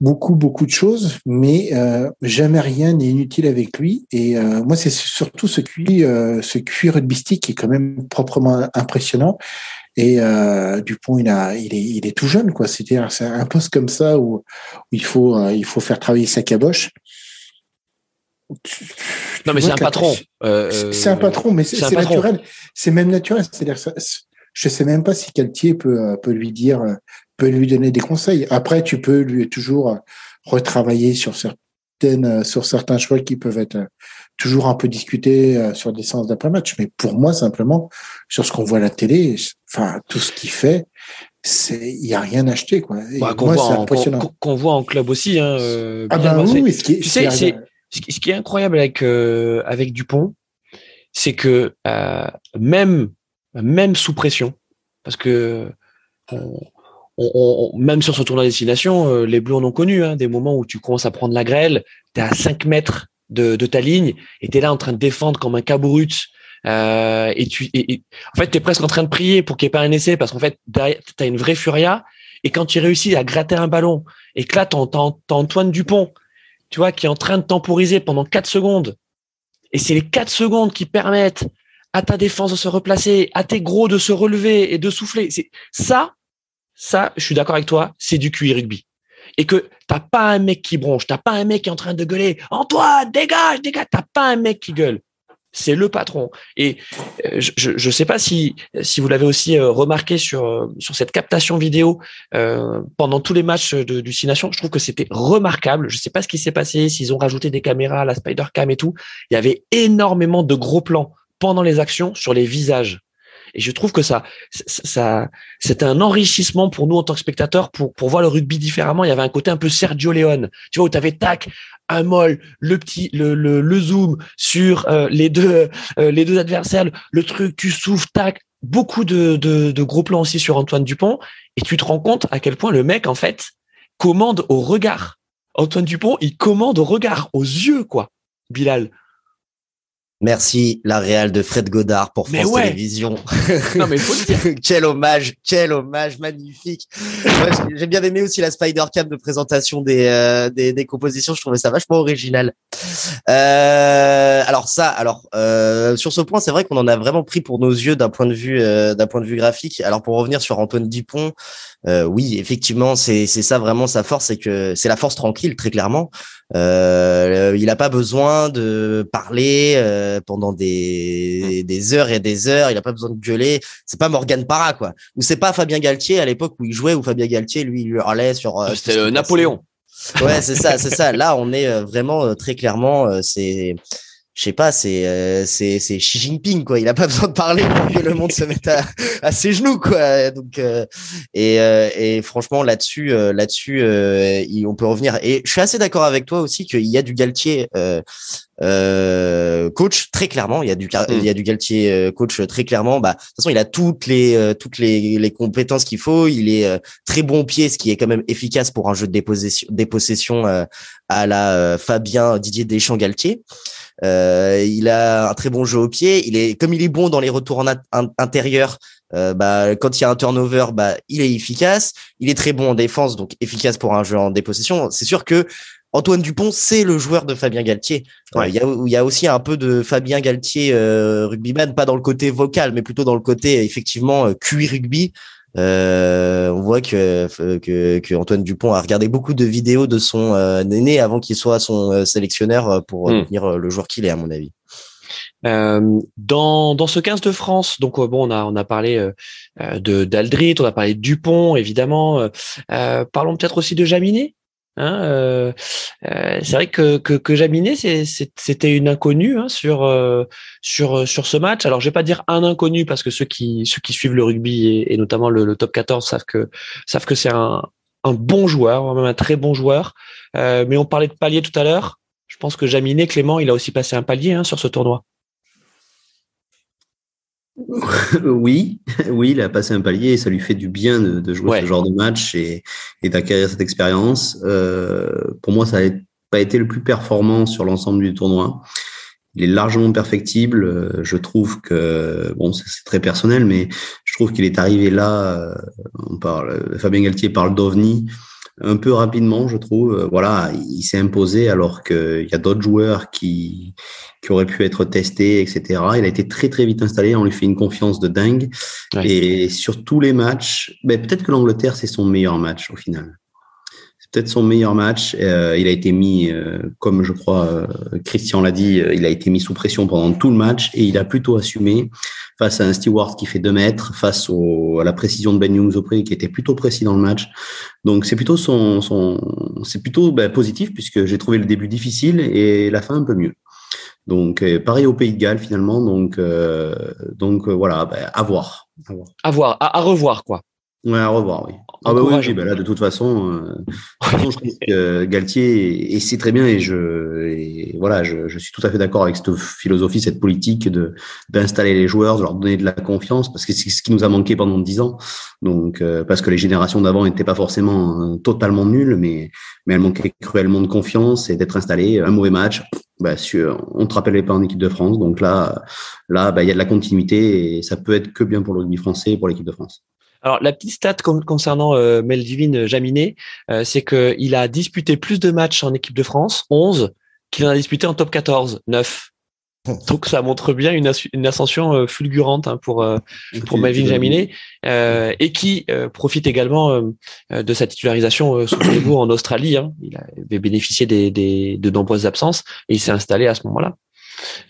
beaucoup, beaucoup de choses, mais euh, jamais rien n'est inutile avec lui. Et euh, moi, c'est surtout ce cuir, euh, ce cuir rugbystique qui est quand même proprement impressionnant. Et euh, Dupont, il a, il est, il est tout jeune, quoi. C'est-à-dire, c'est un poste comme ça où, il faut, il faut faire travailler sa caboche. Non, mais c'est un patron. c'est un patron, mais c'est naturel. C'est même naturel. C'est-à-dire, je sais même pas si Caltier peut, peut lui dire peut lui donner des conseils. Après, tu peux lui toujours retravailler sur certaines, sur certains choix qui peuvent être toujours un peu discutés sur des séances d'après-match. Mais pour moi, simplement, sur ce qu'on voit à la télé, enfin, tout ce qu'il fait, c'est il y a rien acheté quoi. Bah, qu'on voit, qu'on voit en club aussi. Hein, ah ben oui, ce qui, tu sais, ce qui est incroyable avec avec Dupont, c'est que euh, même même sous pression, parce que on, même sur ce tournoi de destination, euh, les Bleus en ont connu hein, des moments où tu commences à prendre la grêle, tu es à 5 mètres de, ta ligne et tu es là en train de défendre comme un cabourut. Euh, et tu et, en fait tu es presque en train de prier pour qu'il n'y ait pas un essai parce qu'en fait tu as une vraie furia et quand tu réussis à gratter un ballon et que là tu Antoine Dupont tu vois qui est en train de temporiser pendant 4 secondes et c'est les 4 secondes qui permettent à ta défense de se replacer, à tes gros de se relever et de souffler. C'est ça, ça, je suis d'accord avec toi, c'est du QI rugby. Et que t'as pas un mec qui bronche, t'as pas un mec qui est en train de gueuler Antoine, dégage, dégage. T'as pas un mec qui gueule c'est le patron. Et euh, je ne sais pas si, si vous l'avez aussi euh, remarqué sur, euh, sur cette captation vidéo pendant tous les matchs de, du. Je trouve que c'était remarquable. Je ne sais pas ce qui s'est passé, s'ils ont rajouté des caméras, la Spider Cam et tout. Il y avait énormément de gros plans pendant les actions sur les visages. Et je trouve que ça, ça, c'était un enrichissement pour nous en tant que spectateurs pour, pour voir le rugby différemment. Il y avait un côté un peu Sergio Leone, tu vois, où tu avais tac, un molle, le petit, le, le, le zoom sur euh, les deux, euh, les deux adversaires, le truc, tu souffles, tac, beaucoup de, de, de, gros plans aussi sur Antoine Dupont, et tu te rends compte à quel point le mec en fait commande au regard. Antoine Dupont, il commande au regard, aux yeux quoi. Bilal. Merci la Real de Fred Godard pour France Télévisions. Non mais faut dire. quel hommage, quel hommage magnifique. J'ai bien aimé aussi la Spider Cam de présentation des, euh, des, des compositions. Je trouvais ça vachement original. Euh, alors ça, alors euh, sur ce point, c'est vrai qu'on en a vraiment pris pour nos yeux d'un point de vue euh, d'un point de vue graphique. Alors pour revenir sur Antoine Dupont, euh, oui, effectivement, c'est c'est ça vraiment sa force, c'est que c'est la force tranquille, très clairement. Euh, il n'a pas besoin de parler euh, pendant des, des heures et des heures. Il n'a pas besoin de gueuler. C'est pas Morgan Parra, quoi. Ou c'est pas Fabien Galtier à l'époque où il jouait, où Fabien Galtier, lui, il hurlait sur. Euh, C'était Napoléon. Ouais, c'est ça, c'est ça. Là, on est vraiment très clairement, c'est je sais pas, c'est euh, c'est c'est Xi Jinping quoi. Il a pas besoin de parler pour que le monde se mette à, à ses genoux quoi. Donc euh, et euh, et franchement là-dessus là-dessus on peut revenir. Et je suis assez d'accord avec toi aussi qu'il y a du Galtier coach très clairement. Il y a du il y a du Galtier coach très clairement. Bah de toute façon il a toutes les toutes les les compétences qu'il faut. Il est très bon au pied, ce qui est quand même efficace pour un jeu de dépossession dépossession à la Fabien Didier Deschamps Galtier. Euh, il a un très bon jeu au pied. Il est comme il est bon dans les retours en intérieur. Euh, bah, quand il y a un turnover, bah, il est efficace. Il est très bon en défense, donc efficace pour un jeu en dépossession. C'est sûr que Antoine Dupont, c'est le joueur de Fabien Galtier. Euh, il y, a, il y, a, aussi un peu de Fabien Galtier euh, rugbyman, pas dans le côté vocal, mais plutôt dans le côté effectivement QI rugby. Euh, on voit que, que, que, Antoine Dupont a regardé beaucoup de vidéos de son euh, aîné avant qu'il soit son euh, sélectionneur pour hmm. devenir le joueur qu'il est, à mon avis. dans, dans ce 15 de France, donc bon, on a, on a parlé de d'Aldrit, on a parlé de Dupont, évidemment. parlons peut-être aussi de Jaminet, Hein, euh, euh, c'est vrai que, que, que Jaminet, c'était une inconnue hein, sur, euh, sur, sur ce match. Alors, je vais pas dire un inconnu parce que ceux qui, ceux qui suivent le rugby et, notamment le, top 14 savent que, savent que c'est un, un bon joueur, même un très bon joueur. mais on parlait de palier tout à l'heure. Je pense que Jaminet, Clément, il a aussi passé un palier hein, sur ce tournoi. oui, oui, il a passé un palier et ça lui fait du bien de, jouer ce genre de match et, et d'acquérir cette expérience. Euh, pour moi, ça n'a pas été le plus performant sur l'ensemble du tournoi. Il est largement perfectible. Euh, je trouve que, bon, c'est très personnel, mais je trouve qu'il est arrivé là. Euh, on parle, Fabien Galtier parle d'OVNI un peu rapidement, je trouve. Euh, voilà, il s'est imposé alors qu'il y a d'autres joueurs qui, qui auraient pu être testés, etc. Il a été très très vite installé. On lui fait une confiance de dingue. Et sur tous les matchs, ben, peut-être que l'Angleterre c'est son meilleur match au final. C'est peut-être son meilleur match. Euh, il a été mis, euh, comme je crois Christian l'a dit, il a été mis sous pression pendant tout le match et il a plutôt assumé. Face à un Stewart qui fait 2 mètres, face au, à la précision de Ben Youngs au prix qui était plutôt précis dans le match. Donc c'est plutôt son, son c'est plutôt ben, positif puisque j'ai trouvé le début difficile et la fin un peu mieux. Donc pareil au Pays de Galles finalement. Donc donc voilà, ben, à voir. À voir, à revoir quoi. Ouais, à revoir, oui. Ah bah oui, bah là, de toute façon, euh, je trouve que Galtier, et c'est très bien, et je, et voilà, je, je, suis tout à fait d'accord avec cette philosophie, cette politique de d'installer les joueurs, de leur donner de la confiance, parce que c'est ce qui nous a manqué pendant dix ans. Donc, euh, parce que les générations d'avant n'étaient pas forcément euh, totalement nulles, mais mais elles manquaient cruellement de confiance et d'être installées. Un mauvais match, bah, on te rappelait pas en équipe de France. Donc là, là, bah, il y a de la continuité et ça peut être que bien pour le rugby français et pour l'équipe de France. Alors la petite stat concernant euh, Meldivine Jaminet, euh, c'est qu'il a disputé plus de matchs en équipe de France, 11, qu'il en a disputé en top 14, 9. Donc ça montre bien une, une ascension euh, fulgurante hein, pour euh, pour Melvin Jaminet euh, et qui euh, profite également de sa titularisation souvenez-vous en Australie. Hein. Il avait bénéficié des, des, de nombreuses absences et il s'est installé à ce moment-là.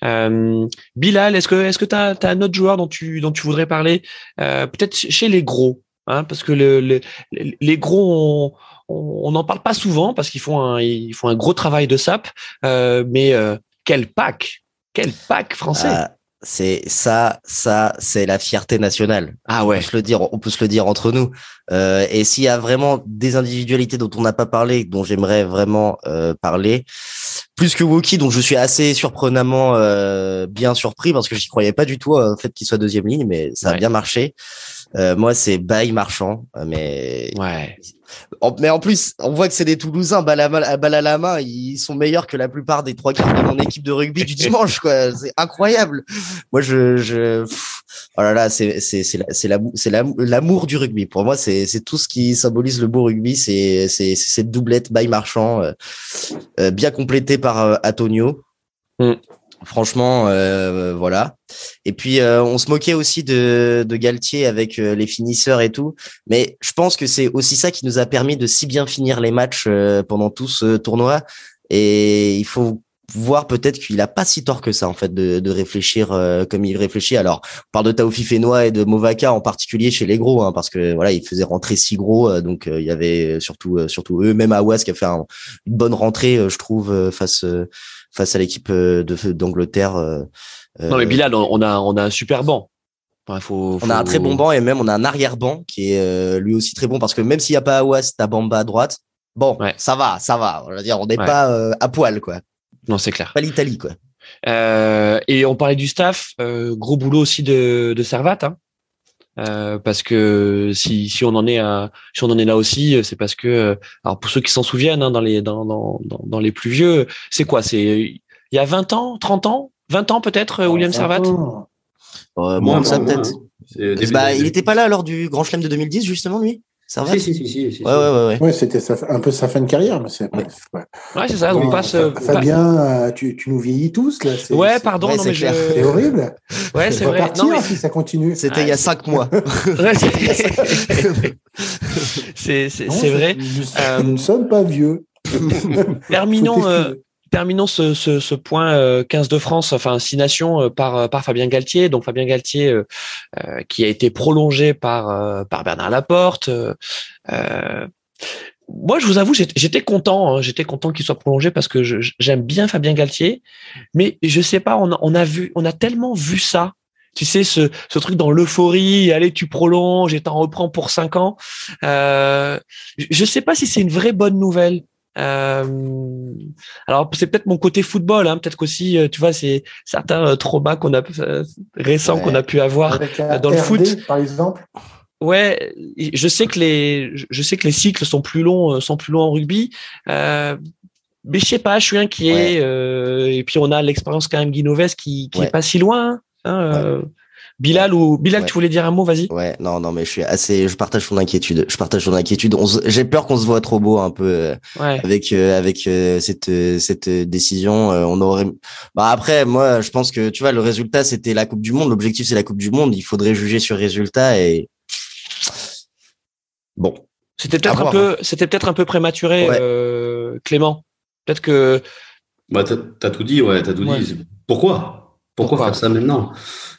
Euh, Bilal, est-ce que est-ce que tu as, un autre joueur dont tu dont tu voudrais parler? Euh, Peut-être chez les gros, hein, parce que le, les gros on n'en parle pas souvent parce qu'ils font un ils font un gros travail de sap, euh, mais quel pack, quel pack français ah, c'est ça, ça, c'est la fierté nationale. Ah ouais. On peut se le dire, on peut se le dire entre nous. Euh, et s'il y a vraiment des individualités dont on n'a pas parlé, dont j'aimerais vraiment euh, parler, plus que Woki, dont je suis assez surprenamment euh, bien surpris parce que j'y croyais pas du tout au fait qu'il soit deuxième ligne, mais ça a bien marché. Moi, c'est Bail Marchand, mais ouais mais en plus, on voit que c'est des Toulousains, balle à, balle à la main, ils sont meilleurs que la plupart des trois quarts de mon équipe de rugby du dimanche, quoi. C'est incroyable. Moi, je, je, oh là là, c'est, c'est, c'est l'amour du rugby. Pour moi, c'est, c'est tout ce qui symbolise le beau rugby. C'est, c'est, cette doublette bail marchand, euh, euh, bien complétée par euh, Antonio. Mm. Franchement, euh, voilà. Et puis euh, on se moquait aussi de, de Galtier avec euh, les finisseurs et tout, mais je pense que c'est aussi ça qui nous a permis de si bien finir les matchs pendant tout ce tournoi. Et il faut voir peut-être qu'il a pas si tort que ça en fait de, réfléchir comme il réfléchit. Alors on parle de Taofi Fenois et de Movaka en particulier chez les gros, hein, parce que voilà ils faisaient rentrer six gros, donc il y avait surtout surtout eux, même Awas qui a fait une bonne rentrée, je trouve face face à l'équipe euh, d'Angleterre. Euh, non mais euh, Bilal, on a on a un super banc. faut, On a un très bon banc et même on a un arrière banc qui est lui aussi très bon parce que même s'il n'y a pas Awas, t'as Bamba à droite. Bon, ça va, ça va. On va dire, on n'est pas à poil quoi. Non, c'est clair. Pas l'Italie quoi. et on parlait du staff, gros boulot aussi de, de Servat. Hein. Euh, parce que si, si on en est à, si on en est là aussi, c'est parce que alors pour ceux qui s'en souviennent hein, dans les dans, dans, dans, les plus vieux, c'est quoi? C'est il y a 20 ans, 30 ans, 20 ans peut-être euh, William Servat? euh, Moins ça peut-être. Bah, il n'était pas là lors du Grand Chelem de 2010 justement lui ça va si, si, si, si, Ouais, ouais, ouais. ouais c'était un peu sa fin de carrière. Mais c'est, ouais, ouais c'est ça. On passe. Fabien, euh, tu, tu, nous vieillis tous, là. ouais, pardon, non, mais je... C'est horrible. Ouais, c'est vrai. non, mais... si ça continue. C'était il y a cinq mois. c'est, c'est, c'est vrai. Nous ne sommes pas vieux. Terminons, terminons ce, ce, ce point 15 euh, de France, enfin 6 nations euh, par, euh, par Fabien Galtier. Donc Fabien Galtier euh, qui a été prolongé par, par Bernard Laporte. Euh, moi, je vous avoue, j'étais content. Hein, j'étais content qu'il soit prolongé parce que j'aime bien Fabien Galtier, mais je sais pas, on, on, a vu, on a tellement vu ça. Tu sais, ce, ce truc dans l'euphorie, allez, tu prolonges et t'en reprends pour cinq ans. Euh, je sais pas si c'est une vraie bonne nouvelle. Euh, alors c'est peut-être mon côté football, hein, peut-être qu'aussi, euh, tu vois, c'est certains euh, traumas qu'on a récents qu'on a pu avoir dans le foot, par exemple. Ouais, je sais que les, je sais que les cycles sont plus longs, sont plus longs en rugby. Euh, mais je sais pas, je suis inquiet. Euh, et puis on a l'expérience quand même Guinoves qui, qui est pas si loin. Hein, Bilal ou Bilal, tu voulais dire un mot, vas-y. Ouais, non, non, mais je suis assez, je partage ton inquiétude. Je partage ton inquiétude. J'ai peur qu'on se voit trop beau un peu euh, avec euh, avec euh, cette cette décision. on aurait. Bah après, moi, je pense que tu vois, le résultat c'était la Coupe du Monde. L'objectif c'est la Coupe du Monde. Il faudrait juger sur résultat et bon. C'était peut-être un peu, c'était peut-être un peu prématuré, Clément. Peut-être que. Bah, t'as as tout dit, ouais, t'as tout dit. Pourquoi Pourquoi, faire ça maintenant?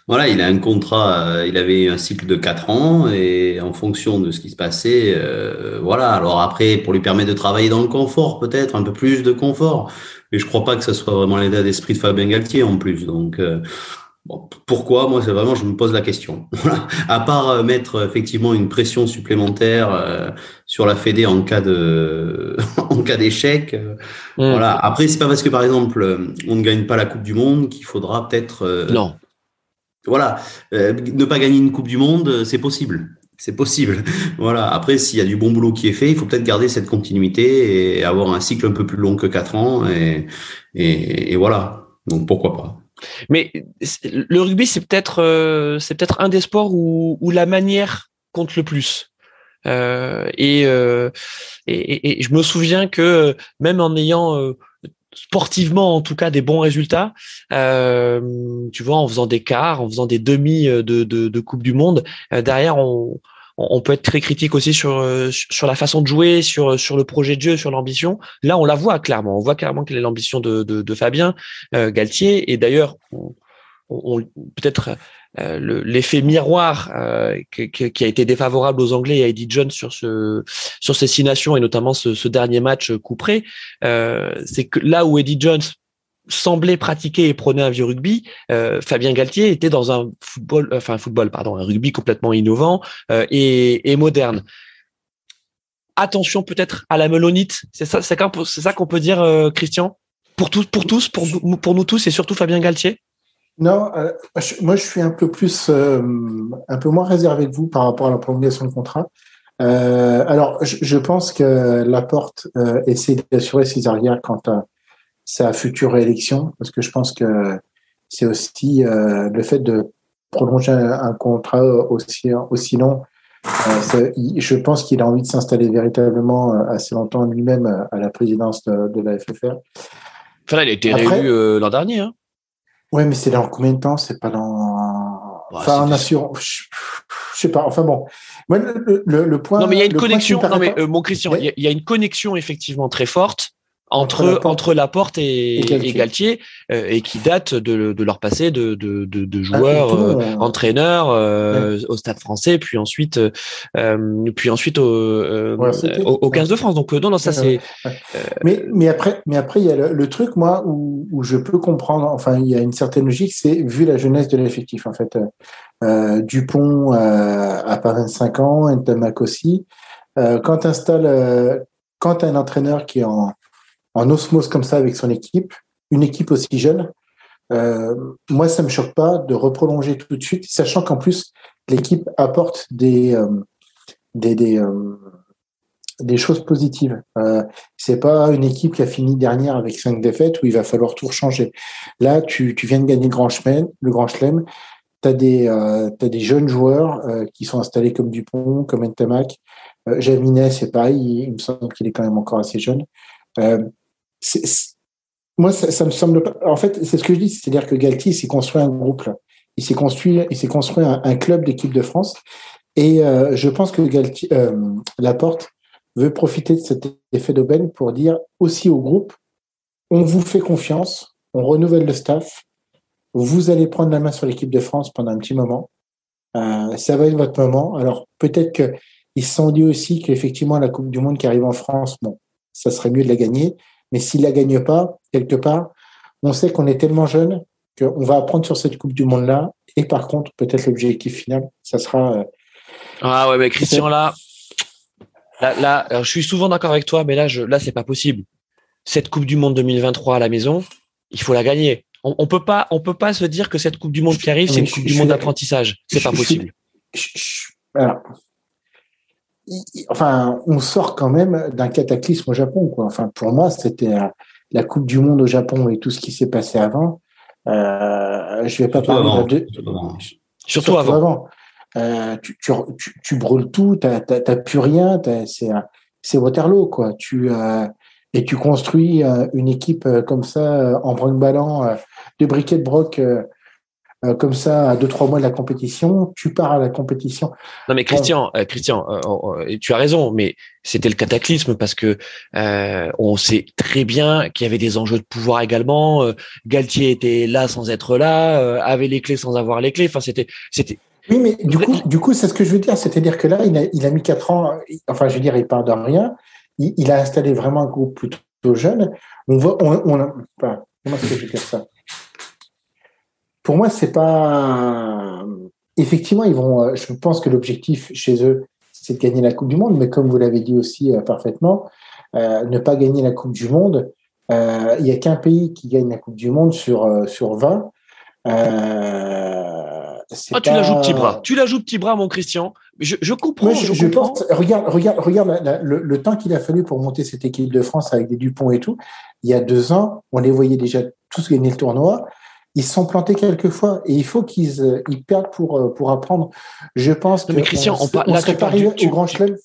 Voilà, il a un contrat, euh, il avait un cycle de 4 ans et en fonction de ce qui se passait, euh, voilà. Alors après, pour lui permettre de travailler dans le confort, peut-être un peu plus de confort. Mais je crois pas que ce soit vraiment l'état d'esprit de Fabien Galtier en plus. Donc euh, pourquoi? Moi, c'est vraiment, je me pose la question. à part mettre effectivement une pression supplémentaire euh, sur la Fédé en cas de, en cas d'échec. Euh, mm. Voilà. Après, c'est pas parce que par exemple on ne gagne pas la Coupe du Monde qu'il faudra peut-être. non. Voilà, ne pas gagner une Coupe du Monde, c'est possible. C'est possible. Voilà. Après, s'il y a du bon boulot qui est fait, il faut peut-être garder cette continuité et avoir un cycle un peu plus long que quatre ans. Et, voilà. Donc pourquoi pas. Mais le rugby, c'est peut-être euh, peut-être un des sports où, la manière compte le plus. Euh, et, euh, je me souviens que même en ayant euh, sportivement en tout cas des bons résultats, euh, tu vois, en faisant des quarts, en faisant des demi de, de, de Coupe du Monde, derrière on on peut être très critique aussi sur euh, sur la façon de jouer, sur sur le projet de jeu, sur l'ambition. Là, on la voit clairement. On voit clairement quelle est l'ambition de, de, de, Fabien euh, Galtier. Et d'ailleurs, on, peut-être euh, l'effet miroir euh, qui, qui, a été défavorable aux Anglais et à Eddie Jones sur ce sur ces six nations et notamment ce, ce dernier match couperé, c'est que là où Eddie Jones semblait pratiquer et prôner un vieux rugby, euh, Fabien Galtier était dans un football, enfin un football, pardon, un rugby complètement innovant euh, et, et, moderne. Attention peut-être à la melonite, c'est ça, c'est ça qu'on peut dire, euh, Christian, pour tous, pour tous, pour, pour nous tous et surtout Fabien Galtier? Non, euh, moi je suis un peu plus, un peu moins réservé que vous par rapport à la prolongation de contrat. alors, je, je, pense que Laporte essaie d'assurer ses arrières quant à sa future élection, parce que je pense que c'est aussi euh, le fait de prolonger un, contrat aussi, aussi long. Euh, je pense qu'il a envie de s'installer véritablement euh, assez longtemps lui-même à la présidence de, la FFR. Enfin, il a été réélu l'an dernier. Hein. Oui, mais c'est dans combien de temps? C'est pas dans. enfin, en assurance. Je, sais pas. Enfin bon. le, le, point. Non, mais il y a une connexion. Non, mais mon Christian, il y, a une connexion effectivement très forte entre entre Laporte, et, et Galtier, euh, et, qui date de, de leur passé de, de, de, ah, joueurs euh, entraîneurs euh, au Stade Français, puis ensuite puis ensuite au, au, 15 de France. Donc non, non ça c'est. Mais mais après mais après il y a le, truc moi où, où je peux comprendre. Enfin il y a une certaine logique, c'est vu la jeunesse de l'effectif en fait. Dupont à pas 25 ans, Ntamak aussi. quand tu installes quand tu as un entraîneur qui est en en osmose comme ça avec son équipe, une équipe aussi jeune, euh, moi, ça me choque pas de reprolonger tout de suite, sachant qu'en plus, l'équipe apporte des, euh, des, des, euh, des, choses positives. C'est pas une équipe qui a fini dernière avec cinq défaites où il va falloir tout changer. Là, tu, viens de gagner le Grand Chelem, le Grand Chelem. Tu as, as, des jeunes joueurs qui sont installés comme Dupont, comme Ntamak. Jaminet, c'est pareil, il me semble qu'il est quand même encore assez jeune moi, ça, me semble pas. En fait, c'est ce que je dis, c'est-à-dire que Galtier s'est construit un groupe. Il s'est construit, il s'est construit un, club d'équipe de France. Et euh, je pense que Galtier, euh, Laporte veut profiter de cet effet d'aubaine pour dire aussi au groupe on vous fait confiance, on renouvelle le staff, vous allez prendre la main sur l'équipe de France pendant un petit moment. Euh, ça va être votre moment. Alors peut-être qu'ils se sont dit aussi qu'effectivement la Coupe du Monde qui arrive en France, bon, ça serait mieux de la gagner. Mais s'il la gagne pas, quelque part, on sait qu'on est tellement jeune qu'on va apprendre sur cette Coupe du Monde-là. Et par contre, peut-être l'objectif final, ça sera. Euh, ah ouais, mais Christian, là, là, je suis souvent d'accord avec toi, mais là, je, là, c'est pas possible. Cette Coupe du Monde 2023 à la maison, il faut la gagner. On, on peut pas, on peut pas se dire que cette Coupe du Monde qui arrive, c'est une Coupe du Monde d'apprentissage. C'est pas possible. alors, enfin, on sort quand même d'un cataclysme au Japon. Quoi. Enfin, pour moi, c'était euh, la Coupe du Monde au Japon et tout ce qui s'est passé avant. Euh, je vais pas parler de... Surtout, avant. Euh, tu, tu, tu, brûles tout, t'as plus rien, c'est Waterloo quoi. Tu euh, et tu construis une équipe comme ça en brinque-ballant de briquet de broc euh, comme ça à deux trois mois de la compétition, tu pars à la compétition. Non mais Christian, euh, Christian, euh, tu as raison, mais c'était le cataclysme parce que on sait très bien qu'il y avait des enjeux de pouvoir également. Galtier était là sans être là, avait les clés sans avoir les clés. Enfin c'était c'était oui, mais du coup, du coup, c'est ce que je veux dire, c'est-à-dire que là, il a, il a mis quatre ans. Enfin, je veux dire, il part de rien. Il, il a installé vraiment un groupe plutôt jeune. On voit, on, on a, enfin, comment est-ce que je veux dire ça? Pour moi, c'est pas. Effectivement, ils vont. Euh, je pense que l'objectif chez eux, c'est de gagner la Coupe du Monde, mais comme vous l'avez dit aussi euh, parfaitement, euh, ne pas gagner la Coupe du Monde. Il n'y a qu'un pays qui gagne la Coupe du Monde sur, sur 20. ah, tu la joues petit bras. Tu la joues petit bras, mon Christian. Je, je comprends. je, pense, regarde, regarde, regarde le, le, temps qu'il a fallu pour monter cette équipe de France avec des Dupont et tout. Il y a deux ans, on les voyait déjà tous gagner le tournoi ils se sont plantés quelques fois et il faut qu'ils euh, ils perdent pour, euh, pour apprendre. Je pense que. Mais Christian, on, parle, là, tu parles du, Grand Chelem.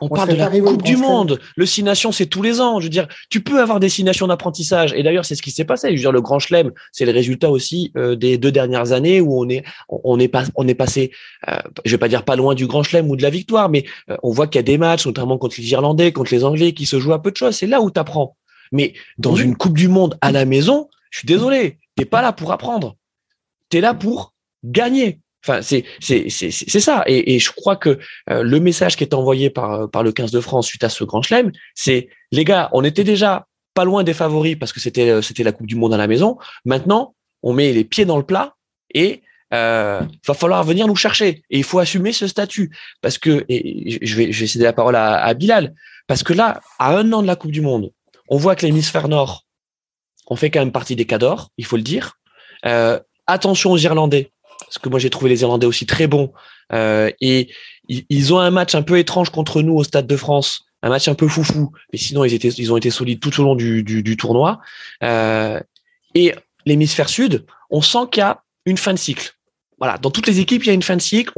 On, parle de la Coupe du Monde. Le Six Nations, c'est tous les ans. Je veux dire, tu peux avoir des Six Nations d'apprentissage. Et d'ailleurs, c'est ce qui s'est passé. Je veux dire, le Grand Chelem, c'est le résultat aussi euh, des deux dernières années où on est, on est pas, on est passé, euh, je vais pas dire pas loin du Grand Chelem ou de la victoire, mais on voit qu'il y a des matchs, notamment contre les Irlandais, contre les Anglais, qui se jouent à peu de choses. C'est là où tu apprends. Mais dans une Coupe du Monde à la maison, je suis désolé, t'es pas là pour apprendre tu es là pour gagner. C'est ça. Et, je crois que euh, le message qui est envoyé par par le 15 de France suite à ce grand chelem, c'est les gars, on était déjà pas loin des favoris parce que c'était euh, c'était la Coupe du Monde à la maison. Maintenant, on met les pieds dans le plat et euh, va falloir venir nous chercher. Et il faut assumer ce statut parce que et je vais céder la parole à Bilal parce que là, à un an de la Coupe du Monde, on voit que l'hémisphère nord, on fait quand même partie des cadors, il faut le dire. Euh, attention aux Irlandais, parce que moi j'ai trouvé les Irlandais aussi très bons. Euh, et ils, ont un match un peu étrange contre nous au Stade de France, un match un peu foufou, mais sinon ils ont été solides tout au long du, tournoi. Euh, et l'hémisphère sud, on sent qu'il y a une fin de cycle. Voilà, dans toutes les équipes, il y a une fin de cycle.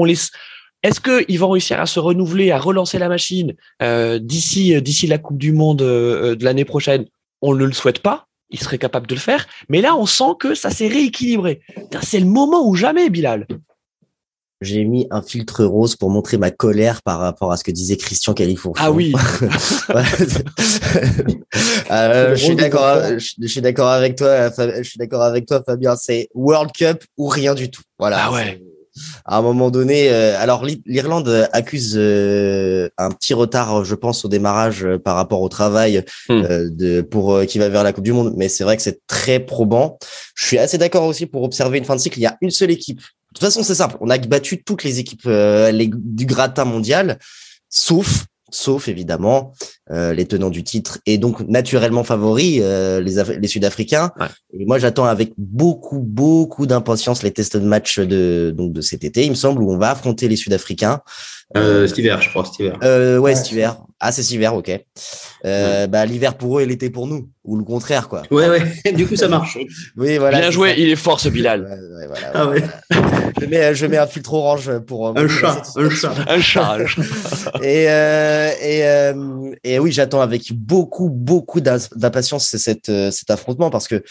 Est-ce qu'ils vont réussir à se renouveler, à relancer la machine d'ici d'ici la Coupe du Monde de l'année prochaine? On ne le souhaite pas, il serait capable de le faire. Mais là, on sent que ça s'est rééquilibré. C'est le moment ou jamais, Bilal. J'ai mis un filtre rose pour montrer ma colère par rapport à ce que disait Christian Califour. Ah oui. Euh, je suis d'accord. Je suis d'accord avec toi. Je suis d'accord avec toi, Fabien. C'est World Cup ou rien du tout. Voilà. Ah ouais à un moment donné, euh, alors l'Irlande accuse euh, un petit retard, je pense, au démarrage euh, par rapport au travail hmm. de pour qui va vers la Coupe du Monde, mais c'est vrai que c'est très probant. Je suis assez d'accord aussi pour observer une fin de cycle. Il y a une seule équipe. De toute façon, c'est simple. On a battu toutes les équipes les, du gratin mondial, sauf sauf évidemment euh, les tenants du titre et donc naturellement favoris euh, les, les Sud-Africains. Et moi, j'attends avec beaucoup beaucoup d'impatience les tests de match de donc de cet été, il me semble, où on va affronter les Sud-Africains. Euh, cet hiver, je crois, cet hiver. Euh, ouais, cet hiver. Ah, c'est cet hiver, ok. Euh, bah, l'hiver pour eux et l'été pour nous, ou le contraire, quoi. Ouais, ouais. du coup, ça marche. oui, voilà. Bien joué, il est fort ce Bilal. Ouais, voilà, ah, ouais. je mets, je mets un filtre orange pour. Euh, un, chat, un chat, un chat, et euh, et euh, et oui, j'attends avec beaucoup beaucoup d'impatience cet cet affrontement parce que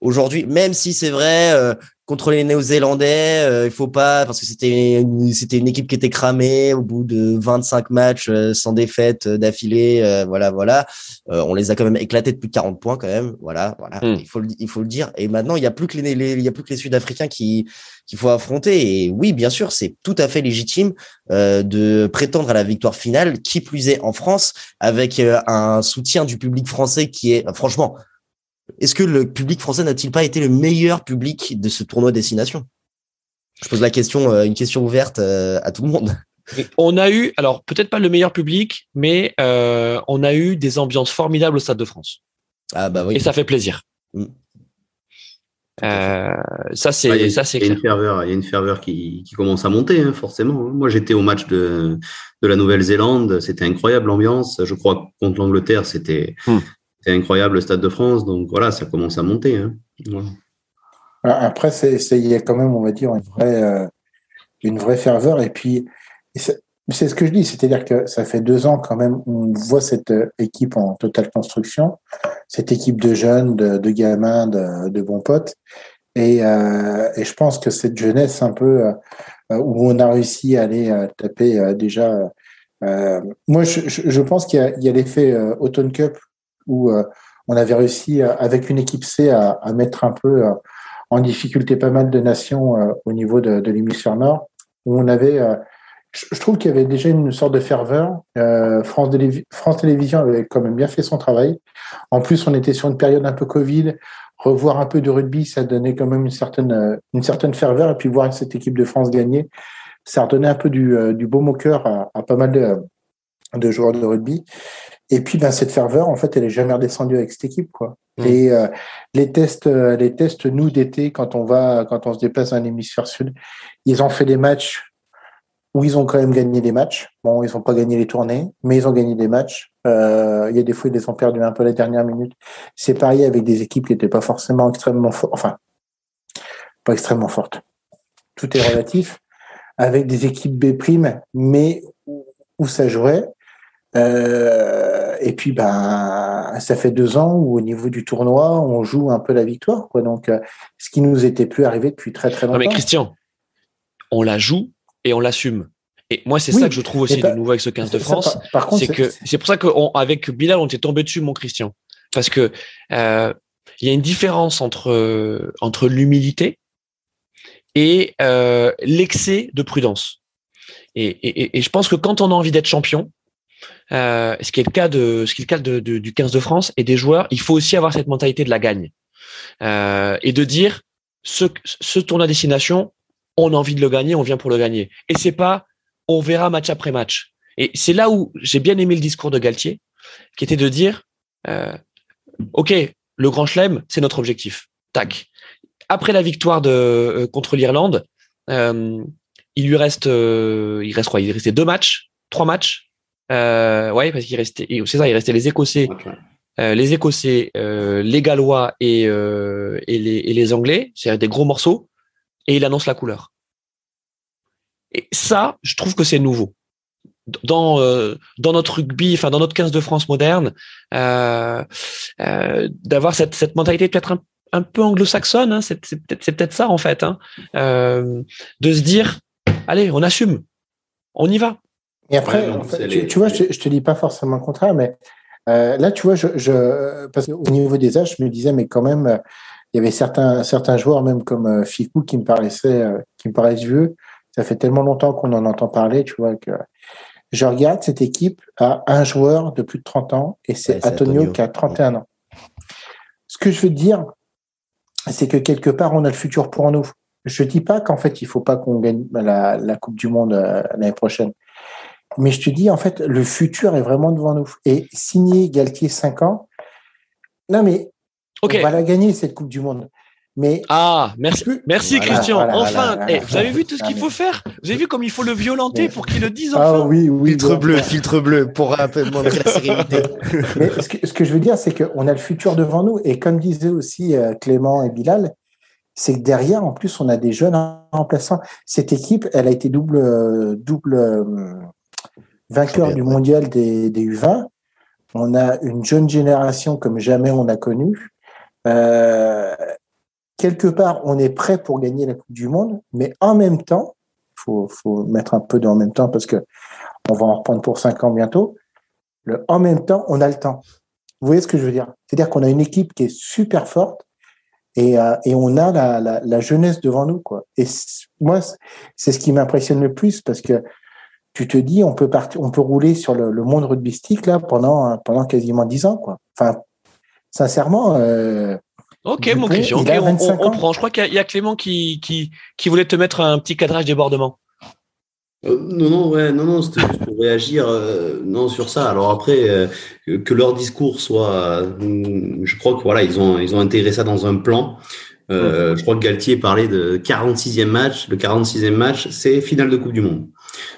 aujourd'hui, même si c'est vrai, contre les Néo-Zélandais, euh, il faut pas parce que c'était c'était une équipe qui était cramée au bout de 25 matchs euh, sans défaite euh, d'affilée, voilà voilà. on les a quand même éclatés de plus de 40 points quand même, voilà voilà. Hmm. Il faut le, il faut le dire. Et maintenant il y a plus que les, il y a plus que les Sud-Africains qui qu'il faut affronter. Et oui, bien sûr, c'est tout à fait légitime de prétendre à la victoire finale, qui plus est en France, avec un soutien du public français qui est franchement est-ce que le public français n'a-t-il pas été le meilleur public de ce tournoi destination? Je pose la question, euh, une question ouverte euh, à tout le monde. On a eu, alors peut-être pas le meilleur public, mais euh, on a eu des ambiances formidables au Stade de France. Ah bah oui. Et ça fait plaisir. Mm. ça c'est ça c'est Il y a une ferveur, il y a une ferveur qui, commence à monter hein, forcément. Moi j'étais au match de, de la Nouvelle-Zélande, c'était incroyable l'ambiance. Je crois contre l'Angleterre c'était mm c'est incroyable le Stade de France. Donc voilà, ça commence à monter. Hein. Ah, après, il y a quand même, on va dire, une vraie, euh, une vraie ferveur. Et puis, c'est ce que je dis, c'est-à-dire que ça fait deux ans quand même, on voit cette euh, équipe en totale construction, cette équipe de jeunes, de, gamins, de, bons potes. Et, et je pense que cette jeunesse un peu où on a réussi à aller taper déjà. moi, je, je pense qu'il y a l'effet Autumn Cup où on avait réussi avec une équipe C à, mettre un peu en difficulté pas mal de nations au niveau de, de l'hémisphère nord, où on avait je trouve qu'il y avait déjà une sorte de ferveur. Euh, France, Télévisions avait quand même bien fait son travail. En plus, on était sur une période un peu Covid. Revoir un peu de rugby, ça donnait quand même une certaine, euh, ferveur. Et puis voir cette équipe de France gagner, ça redonnait un peu du, euh, du baume au cœur à, pas mal de, joueurs de rugby. Et puis, ben, cette ferveur, en fait, elle est jamais redescendue avec cette équipe, quoi. Mmh. Et euh, les tests, les tests, nous d'été, quand on va, quand on se déplace dans l'hémisphère sud, ils ont fait des matchs où ils ont quand même gagné des matchs. Bon, ils n'ont pas gagné les tournées, mais ils ont gagné des matchs. Euh, il y a des fois, ils les ont perdus un peu les dernières minutes. C'est pareil avec des équipes qui n'étaient pas forcément extrêmement fortes. Enfin, pas extrêmement fortes. Tout est relatif. Avec des équipes B', mais où ça jouait. Euh, et puis, ben, ça fait deux ans où au niveau du tournoi, on joue un peu la victoire. Quoi. Donc, euh, ce qui nous était plus arrivé depuis très très longtemps. Non mais Christian, on la joue et on l'assume. Et moi, c'est ça que je trouve aussi de nouveau avec ce 15 de France. C'est que c'est pour ça qu'avec Bilal, on était tombé dessus, mon Christian, parce que euh, il y a une différence entre entre l'humilité et euh, l'excès de prudence. Et, et, et, je pense que quand on a envie d'être champion, euh, ce qui est le cas de ce qui est le cas de, du 15 de France et des joueurs, il faut aussi avoir cette mentalité de la gagne euh, et de dire ce, ce tournoi destination, on a envie de le gagner, on vient pour le gagner. Et c'est pas on verra match après match. Et c'est là où j'ai bien aimé le discours de Galtier, qui était de dire euh, OK, le Grand Chelem, c'est notre objectif. Tac. Après la victoire de contre l'Irlande, il lui reste il reste quoi? Il restait deux matchs, trois matchs. Ouais, parce qu'il restait c'est ça, il restait les Écossais. les Écossais, les Gallois et, et, les, et les Anglais, c'est des gros morceaux et il annonce la couleur. Et ça, je trouve que c'est nouveau. Dans, euh, dans notre rugby, enfin dans notre 15 de France moderne, euh, euh, d'avoir cette, cette mentalité peut-être un, un peu anglo-saxonne, hein, c'est peut-être ça en fait, hein, euh, de se dire, allez, on assume, on y va. Et après, en fait, tu, tu, vois, je, je te dis pas forcément le contraire, mais euh, là, tu vois, je, je parce qu'au niveau des âges, je me disais, mais quand même, il y avait certains, certains joueurs, même comme euh, Ficou, qui me paraissaient, euh, qui me paraissent vieux. Ça fait tellement longtemps qu'on en entend parler, tu vois, que je regarde cette équipe à un joueur de plus de 30 ans et c'est Antonio, qui a 31 ans. Ce que je veux dire, c'est que quelque part, on a le futur pour nous. Je dis pas qu'en fait, il faut pas qu'on gagne la, la, Coupe du Monde euh, l'année prochaine. Mais je te dis, en fait, le futur est vraiment devant nous. Et signer Galtier 5 ans, non, mais on va la gagner, cette Coupe du Monde. Mais ah, merci, merci Christian. enfin, eh, vous avez vu tout ce qu'il faut faire? Vous avez vu comme il faut le violenter pour qu'il le dise enfin? Ah oui, oui. Filtre bleu, filtre bleu, pour rapidement la sérénité. Mais ce que, ce que, je veux dire, c'est qu'on a le futur devant nous. Et comme disaient aussi euh, Clément et Bilal, c'est que derrière, en plus, on a des jeunes remplaçants. Cette équipe, elle a été double, euh, double euh, vainqueur du mondial des, des U20. On a une jeune génération comme jamais on a connu. Euh, quelque part, on est prêt pour gagner la Coupe du Monde, mais en même temps, faut, faut mettre un peu de en même temps parce que on va en reprendre pour cinq ans bientôt. Le en même temps, on a le temps. Vous voyez ce que je veux dire? C'est-à-dire qu'on a une équipe qui est super forte et, euh, et on a la, la, la, jeunesse devant nous, quoi. Et moi, c'est ce qui m'impressionne le plus parce que tu te dis, on peut partir, on peut rouler sur le, le monde rugbystique là pendant pendant quasiment dix ans, quoi. Enfin, sincèrement. Euh, ok, mon Christian, okay, on, on, on, prend. Je crois qu'il y, y, a Clément qui, qui, qui voulait te mettre un petit cadrage débordement. Euh, non, non, ouais, non, non, c'était juste pour réagir euh, non sur ça. Alors après, euh, que leur discours soit, je crois que voilà, ils ont ils ont intégré ça dans un plan. Euh, je crois que Galtier parlait de 46e match. Le 46e match, c'est finale de Coupe du Monde.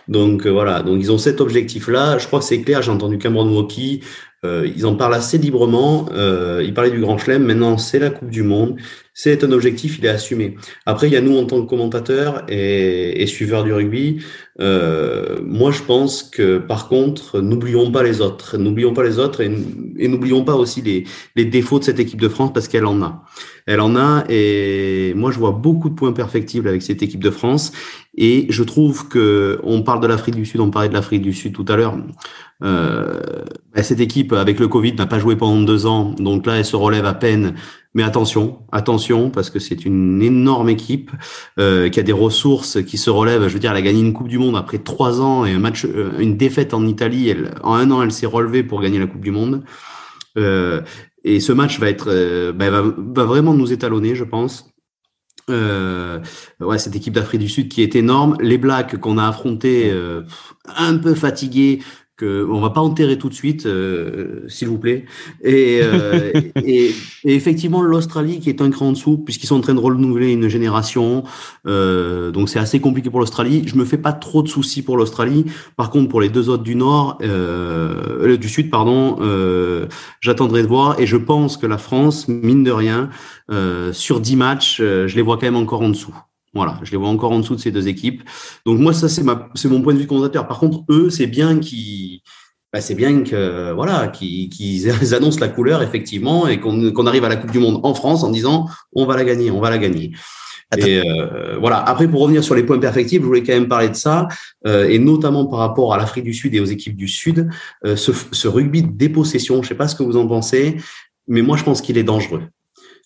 Donc voilà, donc ils ont cet objectif-là. Je crois que c'est clair. J'ai entendu Cameron Woki euh, ils en parlent assez librement. Euh, ils parlaient du Grand Chelem. Maintenant, c'est la Coupe du Monde. C'est un objectif, il est assumé. Après, il y a nous en tant que commentateurs et, et suiveurs du rugby. Euh, moi, je pense que par contre, n'oublions pas les autres. N'oublions pas les autres et, et n'oublions pas aussi les, les, défauts de cette équipe de France parce qu'elle en a. Elle en a et moi, je vois beaucoup de points perfectibles avec cette équipe de France. Et je trouve que on parle de l'Afrique du Sud, on parlait de l'Afrique du Sud tout à l'heure. Euh, bah, cette équipe, avec le Covid, n'a pas joué pendant deux ans, donc là, elle se relève à peine. Mais attention, attention, parce que c'est une énorme équipe euh, qui a des ressources, qui se relève. Je veux dire, elle a gagné une Coupe du Monde après trois ans et un match, euh, une défaite en Italie. Elle, en un an, elle s'est relevée pour gagner la Coupe du Monde. Euh, et ce match euh, bah, va, vraiment nous étalonner, je pense. Euh, cette équipe d'Afrique du Sud qui est énorme. Les Blacks qu'on a affrontés euh, un peu fatigués, que on va pas enterrer tout de suite, euh, s'il vous plaît. Et, euh, et, et, effectivement, l'Australie qui est un cran en dessous, puisqu'ils sont en train de renouveler une génération. Euh, donc c'est assez compliqué pour l'Australie. Je me fais pas trop de soucis pour l'Australie. Par contre, pour les deux autres du Nord, euh, du Sud, pardon, euh, j'attendrai de voir. Et je pense que la France, mine de rien, sur 10 matchs, je les vois quand même encore en dessous. Voilà, je les vois encore en dessous de ces deux équipes. Donc moi, ça c'est ma, c'est mon point de vue commentateur. Par contre, eux, c'est bien qu'ils, bah, c'est bien que voilà, qu'ils, annoncent la couleur effectivement et qu'on, arrive à la Coupe du Monde en France en disant on va la gagner, on va la gagner. Et euh, voilà. Après, pour revenir sur les points perfectibles, je voulais quand même parler de ça, euh, et notamment par rapport à l'Afrique du Sud et aux équipes du Sud, euh, ce, ce rugby de dépossession. Je sais pas ce que vous en pensez, mais moi, je pense qu'il est dangereux.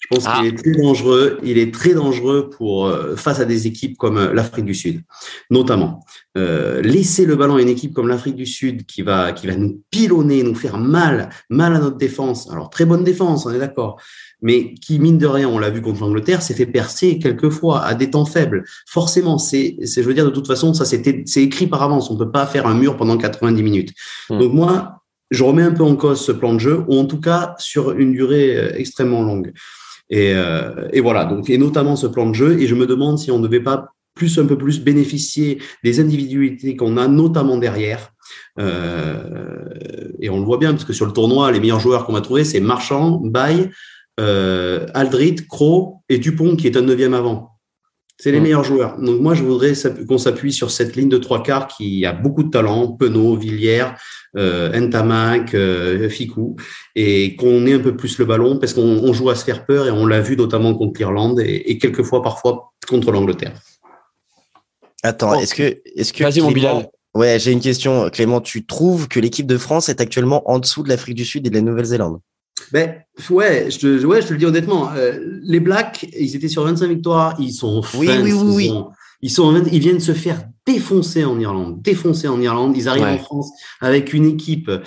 Je pense ah. qu'il est très dangereux. Il est très dangereux pour euh, face à des équipes comme euh, l'Afrique du Sud, notamment. Euh, laisser le ballon à une équipe comme l'Afrique du Sud qui va qui va nous pilonner, nous faire mal, mal à notre défense. Alors très bonne défense, on est d'accord, mais qui mine de rien, on l'a vu contre l'Angleterre, s'est fait percer quelquefois à des temps faibles. Forcément, c'est c'est je veux dire de toute façon, ça c'était c'est écrit par avance. On peut pas faire un mur pendant 90 minutes. Mmh. Donc moi, je remets un peu en cause ce plan de jeu, ou en tout cas sur une durée extrêmement longue. Et, euh, et, voilà, donc, et notamment ce plan de jeu. Et je me demande si on ne devait pas plus un peu plus bénéficier des individualités qu'on a, notamment derrière. Euh, et on le voit bien, parce que sur le tournoi, les meilleurs joueurs qu'on va trouver, c'est Marchand, Bay, euh, Aldrit, Cro et Dupont, qui est un neuvième avant. C'est les meilleurs joueurs. Donc moi, je voudrais qu'on s'appuie sur cette ligne de trois quarts qui a beaucoup de talent, Penaud, Villiers, euh, Ntamak, euh, Ficou, et qu'on ait un peu plus le ballon parce qu'on joue à se faire peur et on l'a vu notamment contre l'Irlande et, et quelquefois parfois contre l'Angleterre. Attends, est-ce que, est-ce que Vas-y, mon Bilal. Ouais, j'ai une question, Clément. Tu trouves que l'équipe de France est actuellement en dessous de l'Afrique du Sud et de la Nouvelle-Zélande? Ben, ouais, je te, ouais, je te le dis honnêtement. Euh, les Blacks, ils étaient sur 25 victoires, ils sont oui, oui, oui, oui. Ils, sont, ils viennent se faire défoncés en Irlande, défoncés en Irlande. Ils arrivent ouais. en France avec une équipe euh,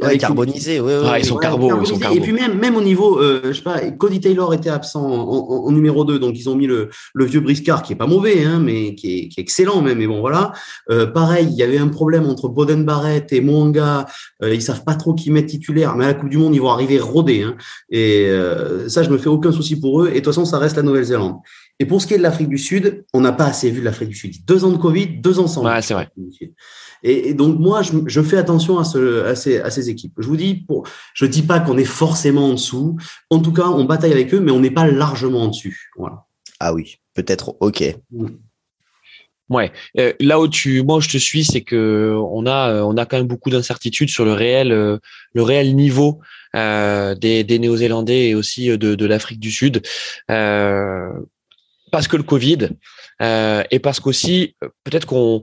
avec carbonisée. Ouais, ouais, ils sont carbo, ils sont carbo. Et puis même, même au niveau, euh, je sais pas, Cody Taylor était absent en, en, en, numéro 2, donc ils ont mis le, le vieux Briscard qui est pas mauvais, hein, mais qui est, qui est excellent même. Mais bon, voilà. Euh, pareil, il y avait un problème entre Boden Barrett et Mwanga. Euh, ils savent pas trop qui mettre titulaire, mais à la Coupe du Monde, ils vont arriver rodés. Hein. Et euh, ça, je me fais aucun souci pour eux. Et de toute façon, ça reste la Nouvelle-Zélande. Et pour ce qui est de l'Afrique du Sud, on n'a pas assez vu de l'Afrique du Sud. Deux ans de Covid, deux ans sans. Ouais, c'est vrai. Et, et, donc moi, je, je fais attention à, ce, à, ces, à, ces, équipes. Je vous dis, pour, je dis pas qu'on est forcément en dessous. En tout cas, on bataille avec eux, mais on n'est pas largement en dessus. Voilà. Ah oui, peut-être. Ok. Mmh. Ouais, euh, là où tu, moi où je te suis, c'est que on a, on a quand même beaucoup d'incertitudes sur le réel, euh, le réel niveau euh, des, des Néo-Zélandais et aussi de, de l'Afrique du Sud, euh, parce que le Covid euh, et parce qu'aussi peut-être qu'on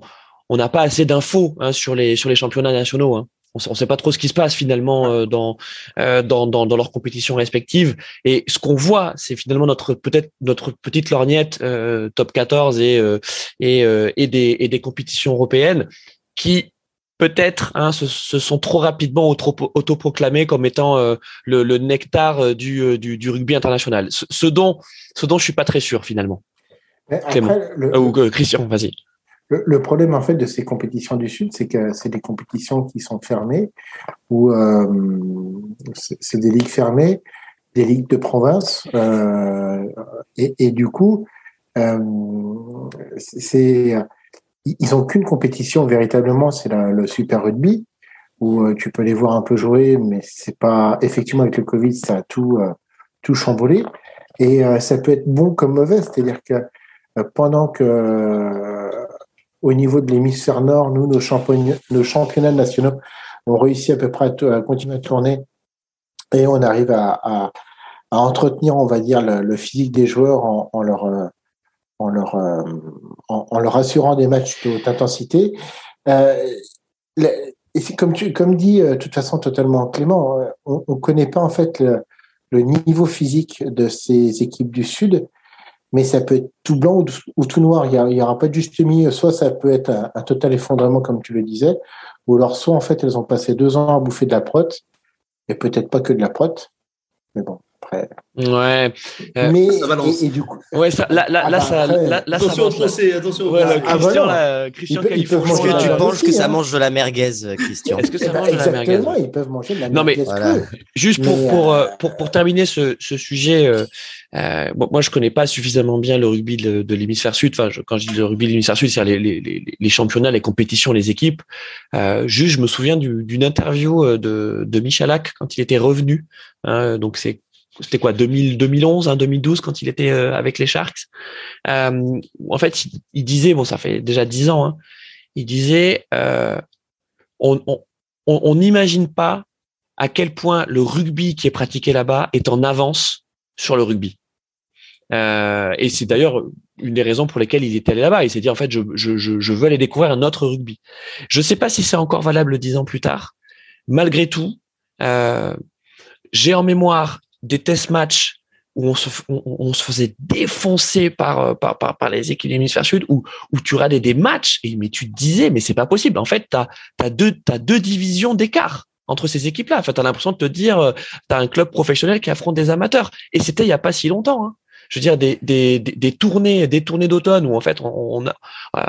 on n'a pas assez d'infos hein, sur les sur les championnats nationaux. Hein on ne sait pas trop ce qui se passe finalement euh, dans, euh, dans, dans, dans leurs compétitions respectives. Et ce qu'on voit, c'est finalement notre peut-être notre petite lorgnette euh, top 14 et euh, et, euh, et, des, et des compétitions européennes qui peut-être hein, se, se, sont trop rapidement autoproclamés comme étant euh, le, le, nectar du, du, du, rugby international. Ce, ce, dont ce dont je suis pas très sûr finalement. Après, le, ou Christian, vas-y. Le, le, problème en fait de ces compétitions du Sud, c'est que c'est des compétitions qui sont fermées, ou euh, c'est des ligues fermées, des ligues de province, euh, et, et, du coup, euh, c'est ils n'ont qu'une compétition véritablement, c'est le Super Rugby où euh, tu peux les voir un peu jouer, mais c'est pas effectivement avec le Covid, ça a tout euh, tout chamboulé. Et euh, ça peut être bon comme mauvais, c'est-à-dire que pendant que au niveau de l'hémisphère nord, nous nos championnats, nationaux ont réussi à peu près à, continuer à tourner et on arrive à, à, à entretenir, on va dire, le, physique des joueurs en leur en leur en, en, leur assurant des matchs de haute intensité. Euh, comme tu, comme dit, euh, de toute façon, totalement Clément, euh, on ne connaît pas en fait le, le, niveau physique de ces équipes du Sud, mais ça peut être tout blanc ou, tout noir. Il n'y aura pas de juste milieu. Soit ça peut être un, total effondrement, comme tu le disais, ou alors soit en fait elles ont passé deux ans à bouffer de la prot, et peut-être pas que de la prot, mais bon. Ouais. Euh, mais ça balance. Et, du coup, ouais, ça, là, là, ah là, bah ça, là, là, attention, ça attention. Ouais, ah, Christian, là, Christian Est-ce que tu penses que ça mange de la merguez, Christian? Est-ce que ça ben, mange de la merguez? Exactement, ils peuvent manger de la merguez. Non, mais voilà. juste pour, mais, pour, euh, pour, pour, terminer ce, ce sujet, euh, euh, bon, moi, je connais pas suffisamment bien le rugby de, de l'hémisphère sud. Enfin, je, quand je dis le rugby de l'hémisphère sud, c'est les, les, les, les, championnats, les compétitions, les équipes. Euh, juste, je me souviens d'une interview de, de Michalak quand il était revenu. Hein, donc, c'est c'était quoi 2000, 2011, hein, 2012 quand il était euh, avec les Sharks. Euh, en fait, il, disait, bon, ça fait déjà dix ans, hein, il disait, euh, on n'imagine pas à quel point le rugby qui est pratiqué là-bas est en avance sur le rugby. Et c'est d'ailleurs une des raisons pour lesquelles il est allé là-bas. Il s'est dit en fait, je, je, veux aller découvrir un autre rugby. Je ne sais pas si c'est encore valable dix ans plus tard. Malgré tout, j'ai en mémoire des test matchs où on se, faisait défoncer par, euh, par, par, par les équipes de l'hémisphère sud, où, tu regardais des matchs, et, mais tu te disais, mais c'est pas possible. En fait, tu as, deux, deux divisions d'écart entre ces équipes-là. En fait, tu as l'impression de te dire, euh, tu un club professionnel qui affronte des amateurs. Et c'était il y a pas si longtemps. Hein. Je veux dire, des, des, des, tournées, des tournées d'automne où en fait, on, a, euh,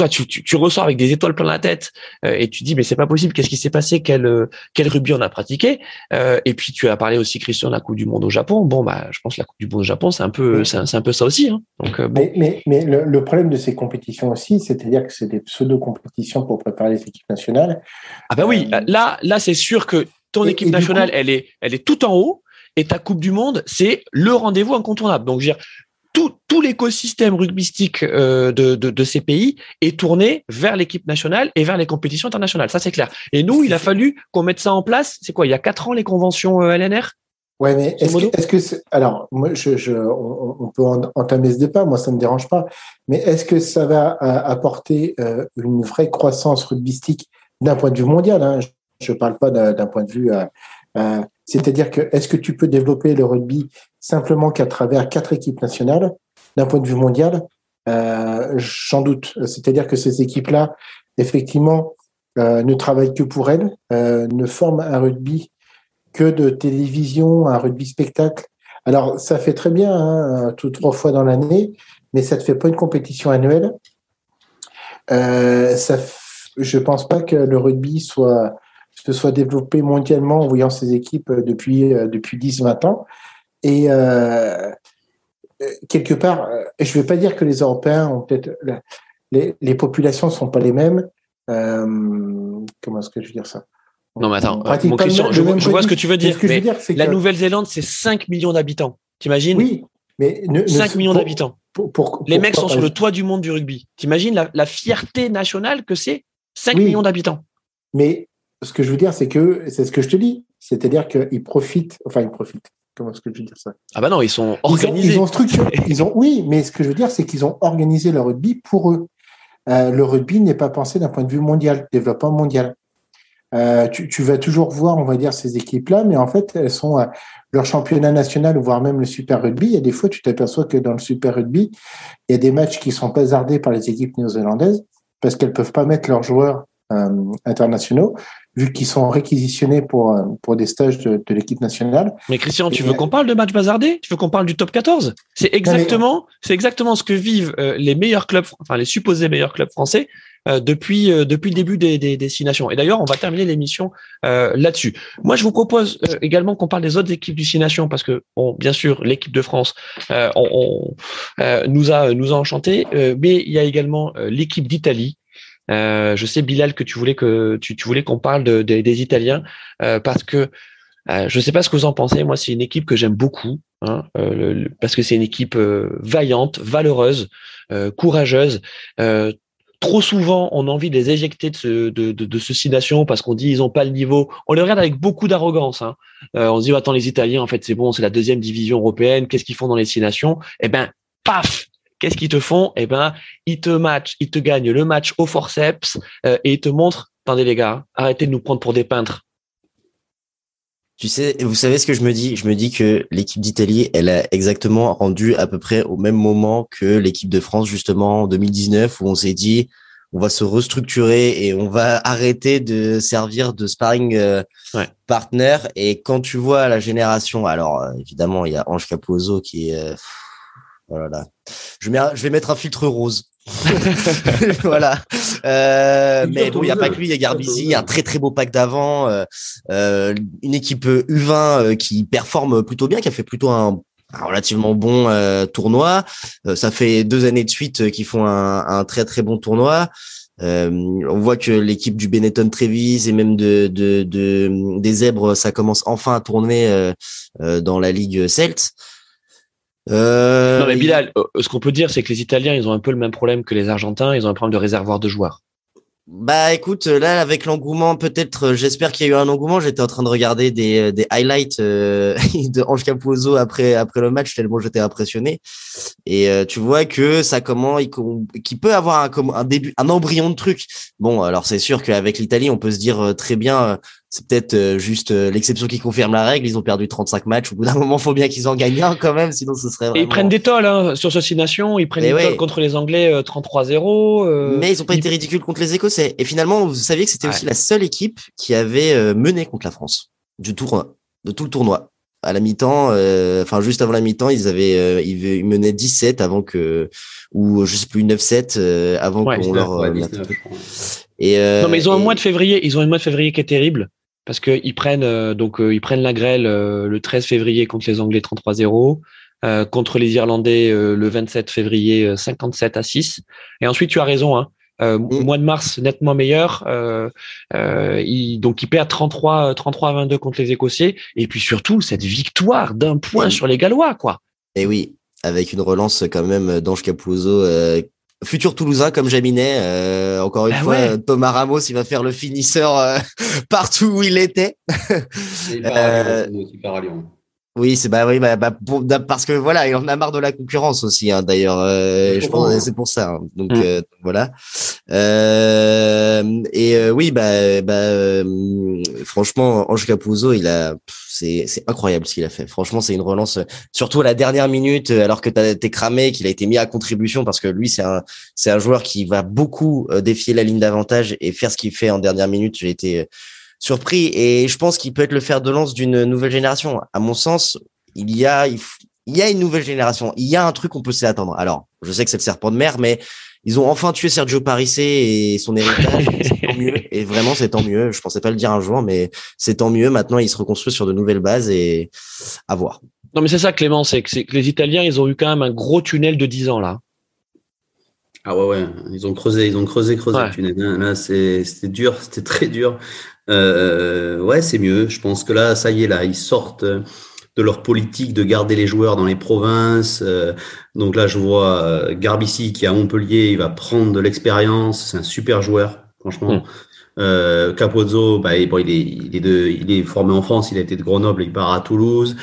toi, tu, tu, tu, ressors avec des étoiles plein la tête euh, et tu dis mais c'est pas possible. Qu'est-ce qui s'est passé Quel euh, quel rugby on a pratiqué euh, Et puis tu as parlé aussi Christian de la Coupe du Monde au Japon. Bon bah je pense que la Coupe du Monde au Japon c'est un peu c'est un, peu ça aussi. Hein. Donc bon. Mais mais, mais le, le, problème de ces compétitions aussi, c'est-à-dire que c'est des pseudo compétitions pour préparer les équipes nationales. Ah bah oui, là là c'est sûr que ton équipe nationale elle est elle est tout en haut et ta Coupe du Monde, c'est le rendez-vous incontournable. Donc, je veux dire, tout, tout l'écosystème rugbystique euh, de, de, de, ces pays est tourné vers l'équipe nationale et vers les compétitions internationales. Ça, c'est clair. Et nous, il a fallu qu'on mette ça en place. C'est quoi Il y a quatre ans, les conventions euh, LNR Ouais, mais est-ce que, est que alors moi, je, je on, on, peut entamer ce débat. Moi, ça me dérange pas. Mais est-ce que ça va euh, apporter euh, une vraie croissance rugbystique d'un point de vue mondial hein? Je ne parle pas d'un point de vue. C'est-à-dire que est-ce que tu peux développer le rugby simplement qu'à travers quatre équipes nationales d'un point de vue mondial? Euh, J'en doute. C'est-à-dire que ces équipes-là, effectivement, euh, ne travaillent que pour elles, euh, ne forment un rugby que de télévision, un rugby spectacle. Alors, ça fait très bien, hein, tout trois fois dans l'année, mais ça ne te fait pas une compétition annuelle. Euh, ça, je pense pas que le rugby soit se soit développé mondialement en voyant ses équipes euh, depuis, euh, depuis 10-20 ans. Et euh, quelque part, je ne vais pas dire que les Européens ont peut-être. Les, les populations ne sont pas les mêmes. comment est-ce que je veux dire ça? Non, mais attends, mon Christian, je, vois ce que tu veux dire. mais la Nouvelle-Zélande, c'est 5 millions d'habitants. T'imagines? Oui, mais 5 millions d'habitants. Les mecs sont sur le toit du monde du rugby. T'imagines la, la fierté nationale que c'est 5 millions d'habitants? Mais ce que je veux dire, c'est que c'est ce que je te dis. C'est-à-dire qu'ils profitent, enfin, ils profitent. Comment est-ce que je veux dire ça? Ah bah non, ils sont organisés. Ils ont, structuré. ils ont, oui, mais ce que je veux dire, c'est qu'ils ont organisé le rugby pour eux. Euh, le rugby n'est pas pensé d'un point de vue mondial, développement mondial. Euh, tu, tu, vas toujours voir, on va dire, ces équipes-là, mais en fait, elles sont euh, leur championnat national, voire même le Super Rugby. Il y a des fois, tu t'aperçois que dans le Super Rugby, il y a des matchs qui sont hasardés par les équipes néo-zélandaises parce qu'elles peuvent pas mettre leurs joueurs internationaux, vu qu'ils sont réquisitionnés pour, euh, pour des stages de, de l'équipe nationale. Mais Christian, tu veux qu'on parle de match bazardé Tu veux qu'on parle du top 14 C'est exactement, c'est exactement ce que vivent euh, les meilleurs clubs, enfin les supposés meilleurs clubs français depuis depuis le début des, des, des Six Nations. Et d'ailleurs, on va terminer l'émission là-dessus. Moi, je vous propose également qu'on parle des autres équipes du Six Nations parce que, bon, bien sûr, l'équipe de France on, nous a nous a enchanté, mais il y a également l'équipe d'Italie. Je sais Bilal que tu voulais que tu, tu voulais qu'on parle de, des Italiens parce que euh, je ne sais pas ce que vous en pensez. Moi, c'est une équipe que j'aime beaucoup, hein, euh, parce que c'est une équipe euh, vaillante, valeureuse, courageuse. trop souvent, on a envie de les éjecter de ce, de, de, de ce nation parce qu'on dit ils n'ont pas le niveau. On les regarde avec beaucoup d'arrogance. Hein. on se dit attends les Italiens, en fait c'est bon, c'est la deuxième division européenne. Qu'est-ce qu'ils font dans les six nations? Eh ben, paf Qu'est-ce qu'ils te font? Eh ben, ils te matchent, ils te gagnent le match au forceps et ils te montrent. Attendez les gars, arrêtez de nous prendre pour des peintres. Tu sais, vous savez ce que je me dis? Je me dis que l'équipe d'Italie, elle a exactement rendu à peu près au même moment que l'équipe de France, justement, en 2019, où on s'est dit, on va se restructurer et on va arrêter de servir de sparring euh, partner. Et quand tu vois la génération, alors euh, évidemment, il y a Ange Capozzo qui est... voilà. Oh je, je vais mettre un filtre rose. voilà. Euh, mais bon, il n'y a pas que lui, il y a Garbizi, un très très beau pack d'avant, euh, euh une équipe U20 euh, qui performe plutôt bien, qui a fait plutôt un, relativement bon euh, tournoi. ça fait deux années de suite qu'ils font un, un, très très bon tournoi. on voit que l'équipe du Benetton Trevis et même de, de, de, des Zèbres, ça commence enfin à tourner dans la Ligue Celt. Euh, non, mais Bilal, euh, ce qu'on peut dire, c'est que les Italiens, ils ont un peu le même problème que les Argentins. Ils ont un problème de réservoir de joueurs. Bah écoute, là avec l'engouement, peut-être, euh, j'espère qu'il y a eu un engouement. J'étais en train de regarder des, des highlights de Ange Capozzo après après le match tellement j'étais impressionné. Et tu vois que ça comment qui peut avoir un, un début, un embryon de truc. Bon, alors c'est sûr qu'avec l'Italie, on peut se dire très bien c'est peut-être euh, juste euh, l'exception qui confirme la règle. Ils ont perdu 35 matchs. Au bout d'un moment, il faut bien qu'ils en gagnent un quand même, sinon ce serait vraiment... ils prennent des tolls hein, sur ce Nations. Ils prennent des tolls contre les Anglais 33-0. Euh, Mais ils ont pas été ridicules contre les Écossais. Et finalement, vous saviez que c'était aussi la seule équipe qui avait mené contre la France du tournoi, de tout le tournoi. À la mi-temps, enfin juste avant la mi-temps, ils avaient ils menaient 17 avant que ou je sais plus 9-7 avant qu'on leur et non mais ils ont un mois de février, ils ont un mois de février qui est terrible parce qu'ils prennent euh, donc euh, ils prennent la grêle euh, le 13 février contre les Anglais 33-0, contre les Irlandais le 27 février 57 à 6. Et ensuite tu as raison, hein, mm. mois de mars nettement meilleur. ils, donc ils perdent 33 33 à 22 contre les Écossais et puis surtout cette victoire d'un point sur les Gallois quoi. Et oui, avec une relance quand même d'Ange Capuzzo futur Toulousain comme Jaminet. Euh, encore une bah fois, Thomas Ramos, il va faire le finisseur euh, partout où il était. Oui, c'est bah oui, bah, bah parce que voilà, il en a marre de la concurrence aussi. Hein, D'ailleurs, euh, je pense c'est pour ça. Hein. Donc mm. euh, voilà. Euh, et euh, oui, bah, bah franchement, Ange Capuzzo, il a, c'est c'est incroyable ce qu'il a fait. Franchement, c'est une relance, surtout à la dernière minute, alors que t'es cramé, qu'il a été mis à contribution parce que lui, c'est un c'est un joueur qui va beaucoup défier la ligne d'avantage et faire ce qu'il fait en dernière minute. J'ai été surpris et je pense qu'il peut être le fer de lance d'une nouvelle génération. À mon sens, il y a, il, y a une nouvelle génération. Il y a un truc qu'on peut s'y attendre. Alors, je sais que c'est le serpent de mer, mais ils ont enfin tué Sergio Parissé et son héritage. c'est tant mieux. Et vraiment, c'est tant mieux. Je pensais pas le dire un jour, mais c'est tant mieux. Maintenant, ils se reconstruisent sur de nouvelles bases et à voir. Non, mais c'est ça, Clément, c'est que, que les Italiens, ils ont eu quand même un gros tunnel de 10 ans, là. Ah ouais, ouais, ils ont creusé, ils ont creusé, creusé le tunnel. Là, c'était dur, c'était très dur. Euh, ouais, c'est mieux. Je pense que là, ça y est, là, ils sortent de leur politique de garder les joueurs dans les provinces. Euh, donc là, je vois euh, Garbici qui est à Montpellier, il va prendre de l'expérience. C'est un super joueur, franchement. Mm. Euh, Capozzo, bah, bon, il, est, il, est de, il est formé en France, il a été de Grenoble, il part à Toulouse.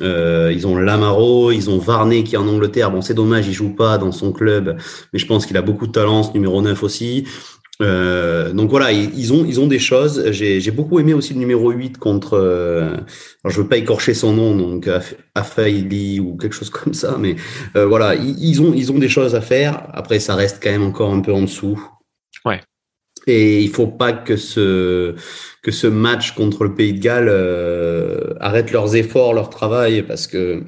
Euh, ils ont Lamaro, ils ont Varney qui est en Angleterre. Bon, c'est dommage, il joue pas dans son club, mais je pense qu'il a beaucoup de talent, ce numéro 9 aussi. Euh, donc voilà, ils ont, ils ont des choses. J'ai beaucoup aimé aussi le numéro 8 contre, euh, alors je veux pas écorcher son nom, donc Afaili ou quelque chose comme ça, mais euh, voilà, ils, ont, ils ont des choses à faire. Après, ça reste quand même encore un peu en dessous. Ouais. Et il faut pas que ce, que ce match contre le Pays de Galles euh, arrête leurs efforts, leur travail, parce que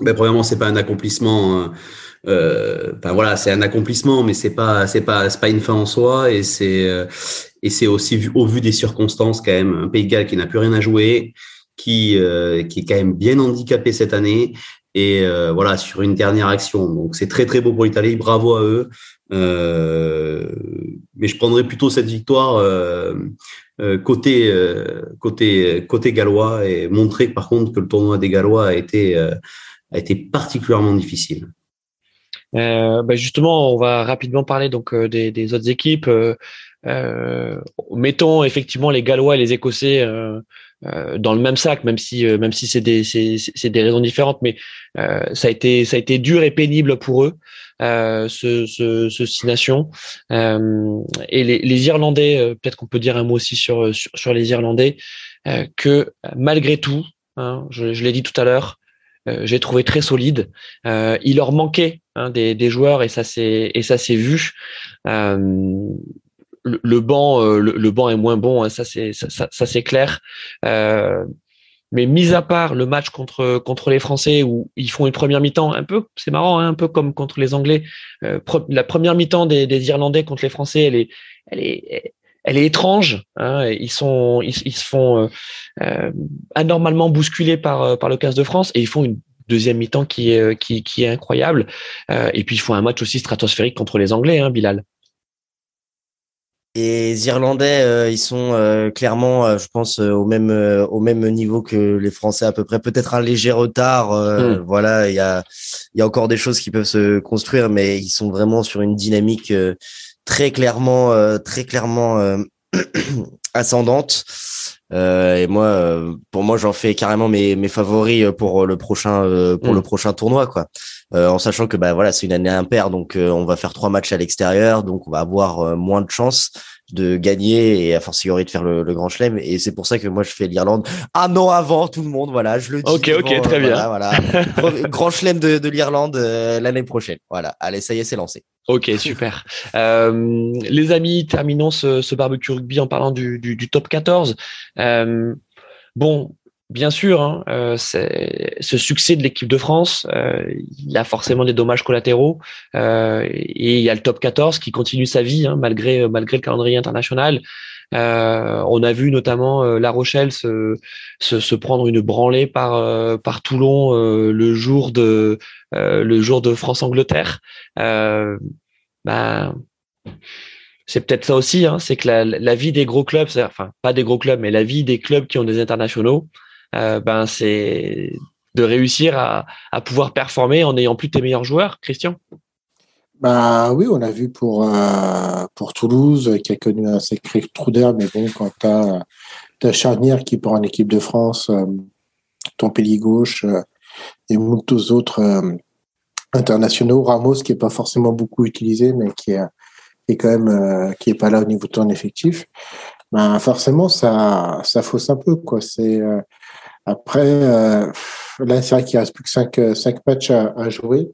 ben, premièrement, c'est pas un accomplissement. Euh, voilà, c'est un accomplissement, mais c'est pas, c'est pas, c'est pas une fin en soi, et c'est, euh, et c'est aussi au vu des circonstances quand même, un Pays de Galles qui n'a plus rien à jouer, qui, euh, qui est quand même bien handicapé cette année, et euh, voilà sur une dernière action. Donc c'est très très beau pour l'Italie, bravo à eux. mais je prendrais plutôt cette victoire côté côté côté gallois et montrer par contre que le tournoi des Gallois a été a été particulièrement difficile. Euh, bah, justement, on va rapidement parler donc euh, des, des, autres équipes. Euh, euh, mettons effectivement les Gallois et les Écossais euh, dans le même sac, même si même si c'est des c'est des raisons différentes, mais ça a été ça a été dur et pénible pour eux ce, ce, ce six nations. et les, les Irlandais, peut-être qu'on peut dire un mot aussi sur sur, sur les Irlandais, que malgré tout, hein, je, je l'ai dit tout à l'heure, euh, j'ai trouvé très solide. Euh, il leur manquait hein, des, des, joueurs et ça c'est et ça s'est vu. Euh, le, le, banc, euh, le, le, banc est moins bon, hein, ça c'est ça, ça, ça c'est clair. Euh, mais mis à part le match contre contre les Français où ils font une première mi-temps un peu, c'est marrant, hein, un peu comme contre les Anglais. Euh, la première mi-temps des, des, Irlandais contre les Français, elle est elle est elle est étrange. Hein, ils sont, ils, ils se font euh, euh anormalement bousculer par euh, par le 15 de France et ils font une deuxième mi-temps qui est euh, qui, qui est incroyable. Euh, et puis ils font un match aussi stratosphérique contre les Anglais, hein, Bilal. Et les Irlandais, euh, ils sont clairement, je pense, au même au même niveau que les Français à peu près. Peut-être un léger retard. Mm. Voilà, il y a il y a encore des choses qui peuvent se construire, mais ils sont vraiment sur une dynamique très clairement, euh, très clairement euh, ascendante. Euh, et moi, pour moi, j'en fais carrément mes, mes favoris pour le prochain pour le mm. prochain tournoi, quoi. en sachant que bah voilà, c'est une année impaire, donc on va faire trois matchs à l'extérieur, donc on va avoir moins de chances de gagner et à fortiori de faire le, le grand chelem. Et c'est pour ça que moi je fais l'Irlande un an avant tout le monde. Voilà, je le dis. Ok, ok, très bien. Voilà, grand chelem de, de l'Irlande l'année prochaine. Voilà, allez, ça y est, c'est lancé. Ok, super. Euh, les amis, terminons ce, ce, barbecue rugby en parlant du, du, du top 14. Euh, bon, bien sûr, hein, euh, ce succès de l'équipe de France, euh, il a forcément des dommages collatéraux. Euh, et il y a le top 14 qui continue sa vie hein, malgré malgré le calendrier international. Euh, on a vu notamment La Rochelle se, se, se, prendre une branlée par par Toulon le jour de le jour de France Angleterre. ben c'est peut-être ça aussi, hein, c'est que la, la, vie des gros clubs, enfin pas des gros clubs, mais la vie des clubs qui ont des internationaux, euh, ben c'est de réussir à, pouvoir performer en n'ayant plus tes meilleurs joueurs, Christian? Bah oui, on a vu pour euh, pour Toulouse qui a connu un sacré trou d'air, mais bon, quand tu as, Charnière qui prend en équipe de France, euh, ton pilier gauche euh, et tous autres euh, internationaux, Ramos qui est pas forcément beaucoup utilisé, mais qui est, qui est quand même euh, qui est pas là au niveau de ton effectif, ben forcément ça ça fausse un peu quoi. C'est après, euh, là, c'est vrai qu'il reste plus que 5, euh, cinq matchs à, à jouer.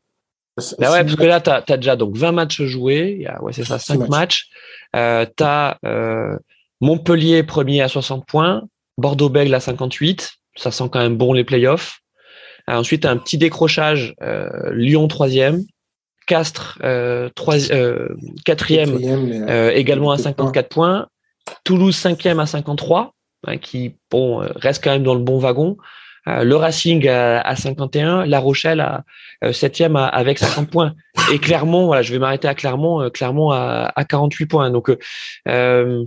Bah ouais, parce que là, tu as, déjà donc 20 matchs joués. Ouais, c'est ça, 5 matchs. Euh, tu as euh, Montpellier premier à 60 points, Bordeaux-Bègles à 58. Ça sent quand même bon les playoffs. Euh, ensuite, un petit décrochage, euh, Lyon troisième, Castres euh, euh, quatrième, également à 54 points. Toulouse cinquième à 53. Hein, qui bon, euh, reste quand même dans le bon wagon. Euh, le Racing à, à, 51, La Rochelle à 7e euh, avec 50 points. Et Clermont, voilà, je vais m'arrêter à Clermont, Clermont à, à 48 points. Donc, euh,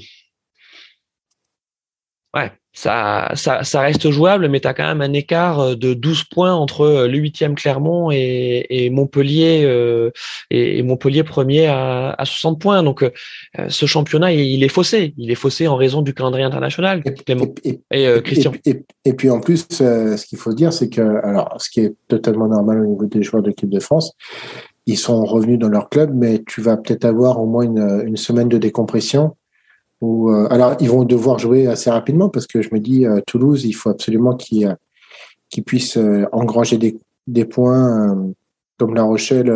ouais, ça, ça, ça, reste jouable, mais tu as quand même un écart euh, de 12 points entre euh, le 8e Clermont et, et Montpellier euh, et, Montpellier premier à, à 60 points. Donc euh, ce championnat, il, est faussé. Il est faussé en raison du calendrier international, et, Christian. Et, puis en plus, ce qu'il faut dire, c'est que, alors, ce qui est totalement normal au niveau des joueurs de l'équipe de France, ils sont revenus dans leur club, mais tu vas peut-être avoir au moins une, une semaine de décompression euh, alors, ils vont devoir jouer assez rapidement parce que je me dis, euh, Toulouse, il faut absolument qu'ils euh, puissent engranger des, des points comme La Rochelle.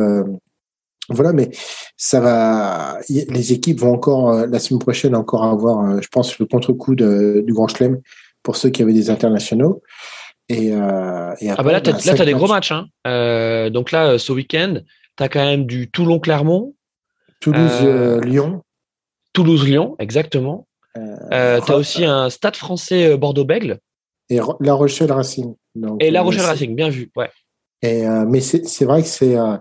voilà, mais ça va. Les équipes vont encore la semaine prochaine encore avoir, je pense, le contre-coup du Grand Chelem pour ceux qui avaient des internationaux. Et, euh, et Ah bah là, après, tu bah, as, cinq des gros matchs. Hein. Euh, donc là, ce week-end, tu as quand même du Toulon-Clermont, Toulouse-Lyon. Toulouse-Lyon, exactement. Euh, tu as aussi un Stade français euh, Bordeaux-Bègle et La Rochelle Racing. Donc, et La euh, Rochelle Racing, bien vu. Ouais. Et, euh, mais c'est vrai que c'est euh,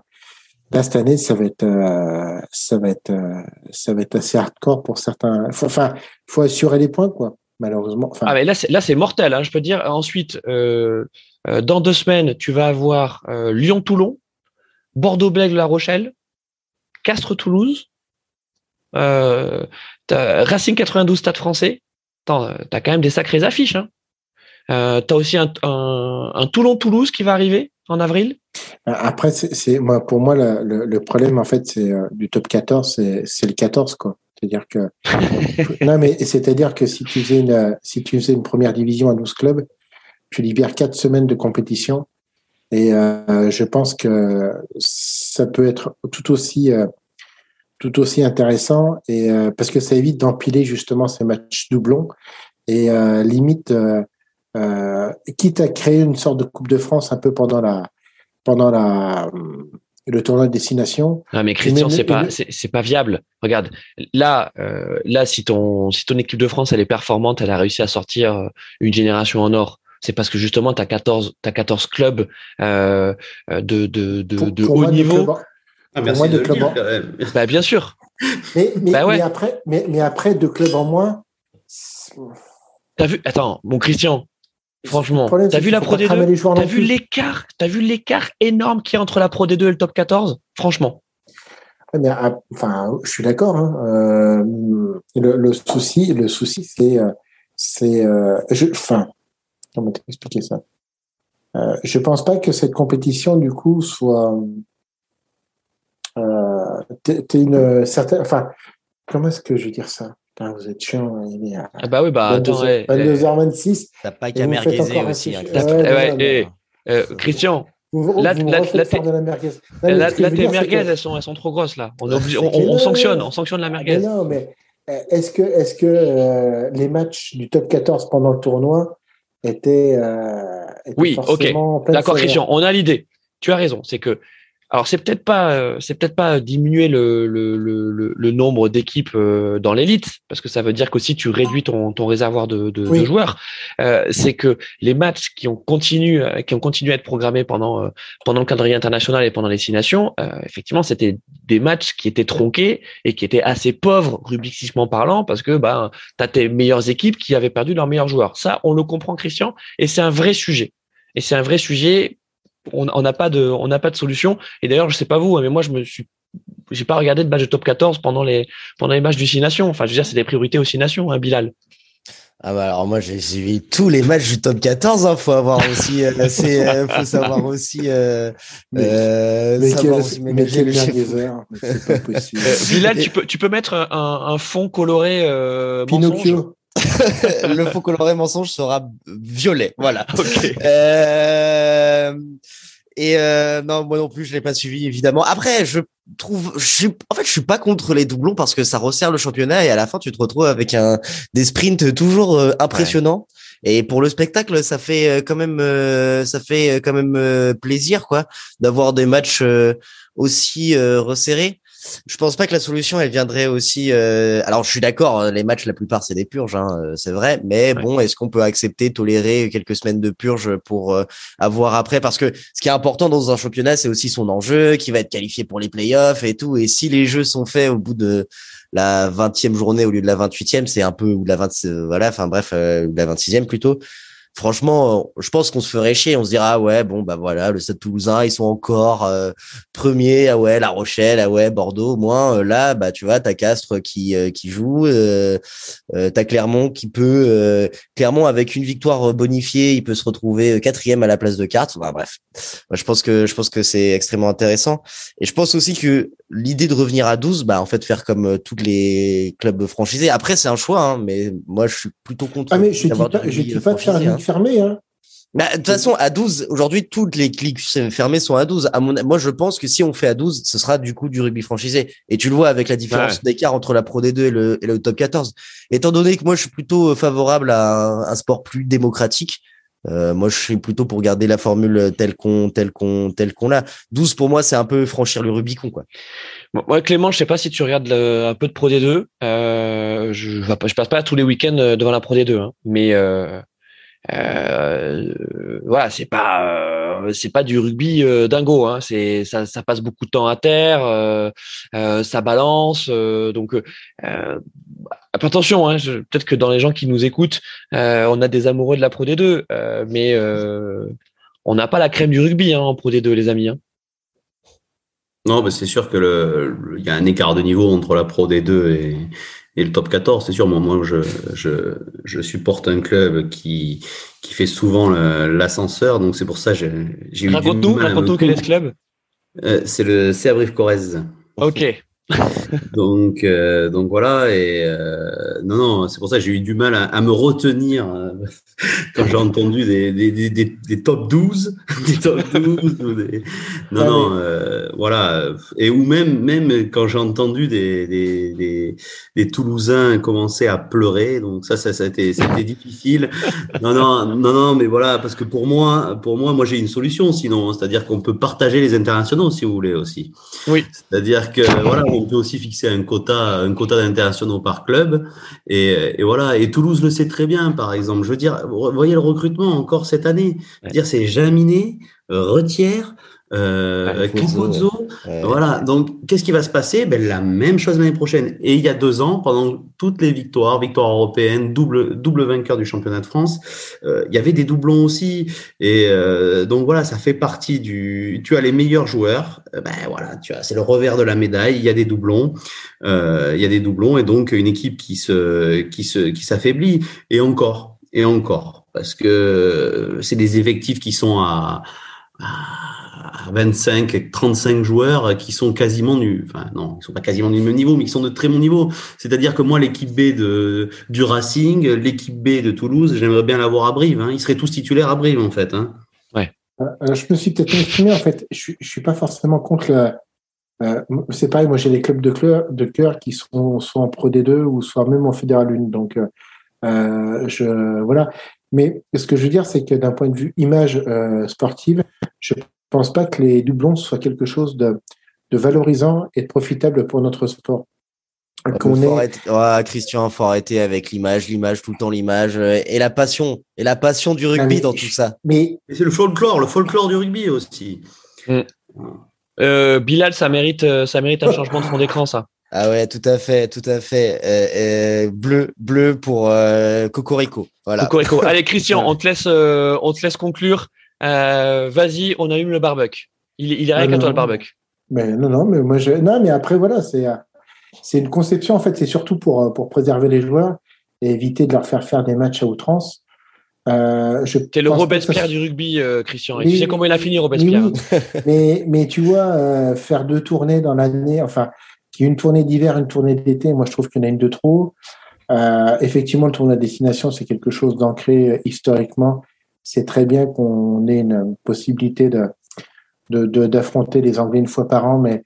là cette année ça va être euh, ça va être euh, ça va être assez hardcore pour certains. Enfin, faut assurer les points quoi. Malheureusement. Enfin, Ah, mais là, c'est, là, c'est mortel, hein, je peux dire. Ensuite, euh, euh, dans deux semaines, tu vas avoir euh, Lyon-Toulon, Bordeaux-Bègle-La Rochelle, Castres-Toulouse, euh, Racing 92 Stade français. Attends, euh, t'as quand même des sacrées affiches. Hein. Euh, t'as aussi un, un, un Toulon-Toulouse qui va arriver en avril. Après, c'est moi pour moi le, le problème en fait c'est euh, du top 14, c'est le 14 quoi. C'est-à-dire que non mais c'est-à-dire que si tu faisais une si tu faisais une première division à 12 clubs, tu libères quatre semaines de compétition et euh, je pense que ça peut être tout aussi euh, tout aussi intéressant et euh, parce que ça évite d'empiler justement ces matchs doublons et euh, limite euh, euh, quitte à créer une sorte de Coupe de France un peu pendant la pendant la le tournoi de destination. Non, mais Christian, c'est pas, c'est, pas viable. Regarde, là, euh, là, si ton, si ton équipe de France, elle est performante, elle a réussi à sortir euh, une génération en or. C'est parce que justement, tu as 14, t'as 14 clubs euh, euh, de, de, de, Pour- de pour haut moi, niveau. Ah, Pour merci moi, de clubs en- quand même. Bah, bien sûr. Mais, mais, Bah ouais. mais après, mais, mais après deux clubs en moins. T'as vu, attends, mon Christian, franchement, t'as vu la Pro pas cramer D2? les joueurs T'as vu l'écart, t'as vu l'écart énorme qu'il y a entre la Pro D2 et le top 14? Franchement. Mais, ah, enfin, je suis d'accord. Hein. Euh, le, le souci, le souci, c'est, euh, c'est, euh, je, enfin, comment t'expliquer ça? Euh, Je pense pas que cette compétition, du coup, soit, euh, t'es t'es une certaine, enfin, comment est-ce que je vais dire ça? Putain, vous êtes chiant. Il est à Ah bah oui, bah, attends, ouais, 22h26. T'as pas qu'à encore aussi. hein. Ouais, eh non, eh, euh, Christian, Vous, Là- vous t'es- de la merguez. Non, veux tes que- elles sont, elles sont trop grosses là. On, est non, sanctionne, on sanctionne la Mais merguez. non, mais euh, est-ce que, est-ce que euh, les matchs du top 14 pendant le tournoi étaient, euh, étaient Oui, pleine D'accord, Christian, on a l'idée. Tu as raison. C'est que, alors c'est peut-être pas, euh, c'est peut-être pas diminuer le, le, le, nombre d'équipes euh, dans l'élite, parce que ça veut dire qu'aussi tu réduis ton, ton réservoir de, de, Oui. de joueurs. Euh, c'est que les matchs qui ont continué, qui ont continué à être programmés pendant pendant le calendrier international et pendant les six nations, euh, effectivement, c'était des matchs qui étaient tronqués et qui étaient assez pauvres rubristiquement parlant, parce que bah t'as tes meilleures équipes qui avaient perdu leurs meilleurs joueurs. Ça, on le comprend, Christian, et c'est un vrai sujet. Et c'est un vrai sujet. On n'a pas de, on n'a pas de solution. Et d'ailleurs, je sais pas vous, hein, mais moi, je me suis, j'ai pas regardé de match de top 14 pendant les, pendant les matchs du Six Nations. Enfin, je veux dire, c'est des priorités aux Six Nations, hein, Bilal. Ah bah alors moi j'ai suivi tous les matchs du top 14, hein, faut avoir aussi, euh, c'est, euh, faut savoir aussi, euh, Mais- Mais savoir quel, aussi mais ménager quel le chef. merguezeur, mais c'est pas possible. Bilal, tu peux, tu peux mettre un, un fond coloré euh, mensonge? Pinocchio. le faux coloré mensonge sera violet, voilà. Ok. Euh, et euh, non, moi non plus, je l'ai pas suivi évidemment. Après, je trouve, je suis, en fait, je suis pas contre les doublons parce que ça resserre le championnat et à la fin, tu te retrouves avec un des sprints toujours euh, impressionnants. Et pour le spectacle, ça fait euh, quand même, euh, ça fait quand même plaisir, quoi, d'avoir des matchs aussi resserrés. Je pense pas que la solution elle viendrait aussi. euh, Alors je suis d'accord, euh, les matchs la plupart c'est des purges, hein, euh, c'est vrai. Mais Ouais. bon, est-ce qu'on peut accepter, tolérer quelques semaines de purge pour euh, avoir après? Parce que ce qui est important dans un championnat, c'est aussi son enjeu, qui va être qualifié pour les playoffs et tout. Et si les jeux sont faits au bout de la 20e journée au lieu de la 28e, c'est un peu ou de la 20, euh, voilà, enfin bref, euh, ou de la 26e plutôt. Franchement, euh, je pense qu'on se ferait chier. On se dira, ah ouais, bon, bah voilà, le Stade Toulousain, ils sont encore euh, premiers. Ah ouais, La Rochelle, ah ouais, Bordeaux. Au moins, euh, là, bah tu vois, t'as Castres qui euh, qui joue, euh, euh, t'as Clermont qui peut, euh, Clermont avec une victoire bonifiée, il peut se retrouver quatrième à la place de Cartes. Bah, bref, je pense que je pense que c'est extrêmement intéressant. Et je pense aussi que l'idée de revenir à 12, bah en fait faire comme tous les clubs franchisés. Après, c'est un choix, hein, mais moi je suis plutôt contre. Ah, mais je d'avoir pas, je pas de faire hein. fermée, hein. Bah, de toute façon, à 12, aujourd'hui, toutes les clics fermées sont à 12. À mon, moi, je pense que si on fait à 12, ce sera du coup du rugby franchisé. Et tu le vois avec la différence Ouais. d'écart entre la Pro D2 et le, et le top 14. Étant donné que moi, je suis plutôt euh, favorable à un, un sport plus démocratique, Euh, moi, je suis plutôt pour garder la formule telle qu'on telle qu'on telle qu'on l'a. 12 pour moi, c'est un peu franchir le Rubicon, quoi. moi, Clément, je sais pas si tu regardes un peu de Pro D2. Euh, je, je passe pas tous les week-ends devant la Pro D2, hein, mais euh, euh, voilà, c'est pas euh, c'est pas du rugby euh, dingo. Hein, c'est ça, ça, passe beaucoup de temps à terre, ça balance. donc attention, hein, peut-être que dans les gens qui nous écoutent, on a des amoureux de la Pro D2, mais on n'a pas la crème du rugby hein, en Pro D2, les amis. Non, mais c'est sûr que le, il y a un écart de niveau entre la Pro D2 et, et le top 14, c'est sûr. Moi, moi je, je, je, supporte un club qui, qui fait souvent l'ascenseur, donc c'est pour ça que j'ai eu raconte-nous, raconte-nous quel est ce club euh, C'est le C. Corrèze. Ok. donc, euh, donc voilà. Et euh, non, non, c'est pour ça que j'ai eu du mal à, à me retenir euh, quand j'ai entendu des, des, des, des, top 12, des top 12. des... Non, ah non, euh, voilà. Et ou même, même quand j'ai entendu des, des, des, Toulousains commencer à pleurer. Donc ça, ça, ça a été, c'était difficile. Non, non, non, non, mais voilà, parce que pour moi, pour moi, moi j'ai une solution sinon. C'est-à-dire qu'on peut partager les internationaux si vous voulez aussi. Oui. C'est-à-dire que voilà on peut aussi fixer un quota, un quota d'internationaux par club. Et, et, voilà. Et Toulouse le sait très bien, par exemple. Je veux dire, voyez le recrutement encore cette année. dire, c'est Jaminet, Retière, euh, voilà. Donc, qu'est-ce qui va se passer? Ben, La même chose l'année prochaine. Et il y a deux ans, pendant toutes les victoires, victoires européennes, double, double vainqueur du championnat de France, euh, il y avait des doublons aussi. Et euh, donc voilà, ça fait partie du. Tu as les meilleurs joueurs. Euh, ben voilà, tu as. C'est le revers de la médaille. Il y a des doublons. Euh, il y a des doublons et donc une équipe qui se qui se qui s'affaiblit et encore et encore parce que c'est des effectifs qui sont à, à 25, 35 joueurs qui sont quasiment nus. Enfin, non, ils sont pas quasiment du même niveau, mais ils sont de très bon niveau. C'est-à-dire que moi, l'équipe B de, du Racing, l'équipe B de Toulouse, j'aimerais bien l'avoir à Brive. Hein. Ils seraient tous titulaires à Brive, en fait. Hein. Ouais. Euh, je me suis peut-être exprimé, en fait. Je, je suis pas forcément contre le. Euh, c'est pareil, moi j'ai des clubs de cœur, de cœur qui sont soit en Pro D2 ou soit même en Fédéral 1. Donc, euh, euh, je, voilà. Mais ce que je veux dire, c'est que d'un point de vue image euh, sportive, je pense pas que les doublons soient quelque chose de, de valorisant et de profitable pour notre sport. Qu'on est... arrêter, oh, Christian, faut arrêter avec l'image, l'image, tout le temps l'image euh, et la passion et la passion du rugby ah, mais, dans tout ça. Mais c'est le folklore, le folklore du rugby aussi. Mm. Euh, Bilal, ça mérite, euh, ça mérite un changement de fond d'écran, ça. Ah ouais, tout à fait, tout à fait. Euh, euh, bleu, bleu pour euh, Cocorico. Voilà. Cocorico. Allez, Christian, on te laisse, on te laisse conclure. Euh, vas-y, on allume le barbecue. Il, il est rien qu'à toi le barbecue. Mais non, non, mais moi, je... non, mais après voilà, c'est c'est une conception en fait. C'est surtout pour pour préserver les joueurs et éviter de leur faire faire des matchs à outrance. Euh, T'es le Robespierre du rugby, euh, Christian. Et tu sais comment il a fini, Robespierre mais, mais, tu vois, euh, faire deux tournées dans l'année, enfin, une tournée d'hiver, une tournée d'été, moi je trouve qu'il y en a une de trop. Euh, effectivement, le tournoi de destination, c'est quelque chose d'ancré euh, historiquement c'est très bien qu'on ait une possibilité de d'affronter les Anglais une fois par an, mais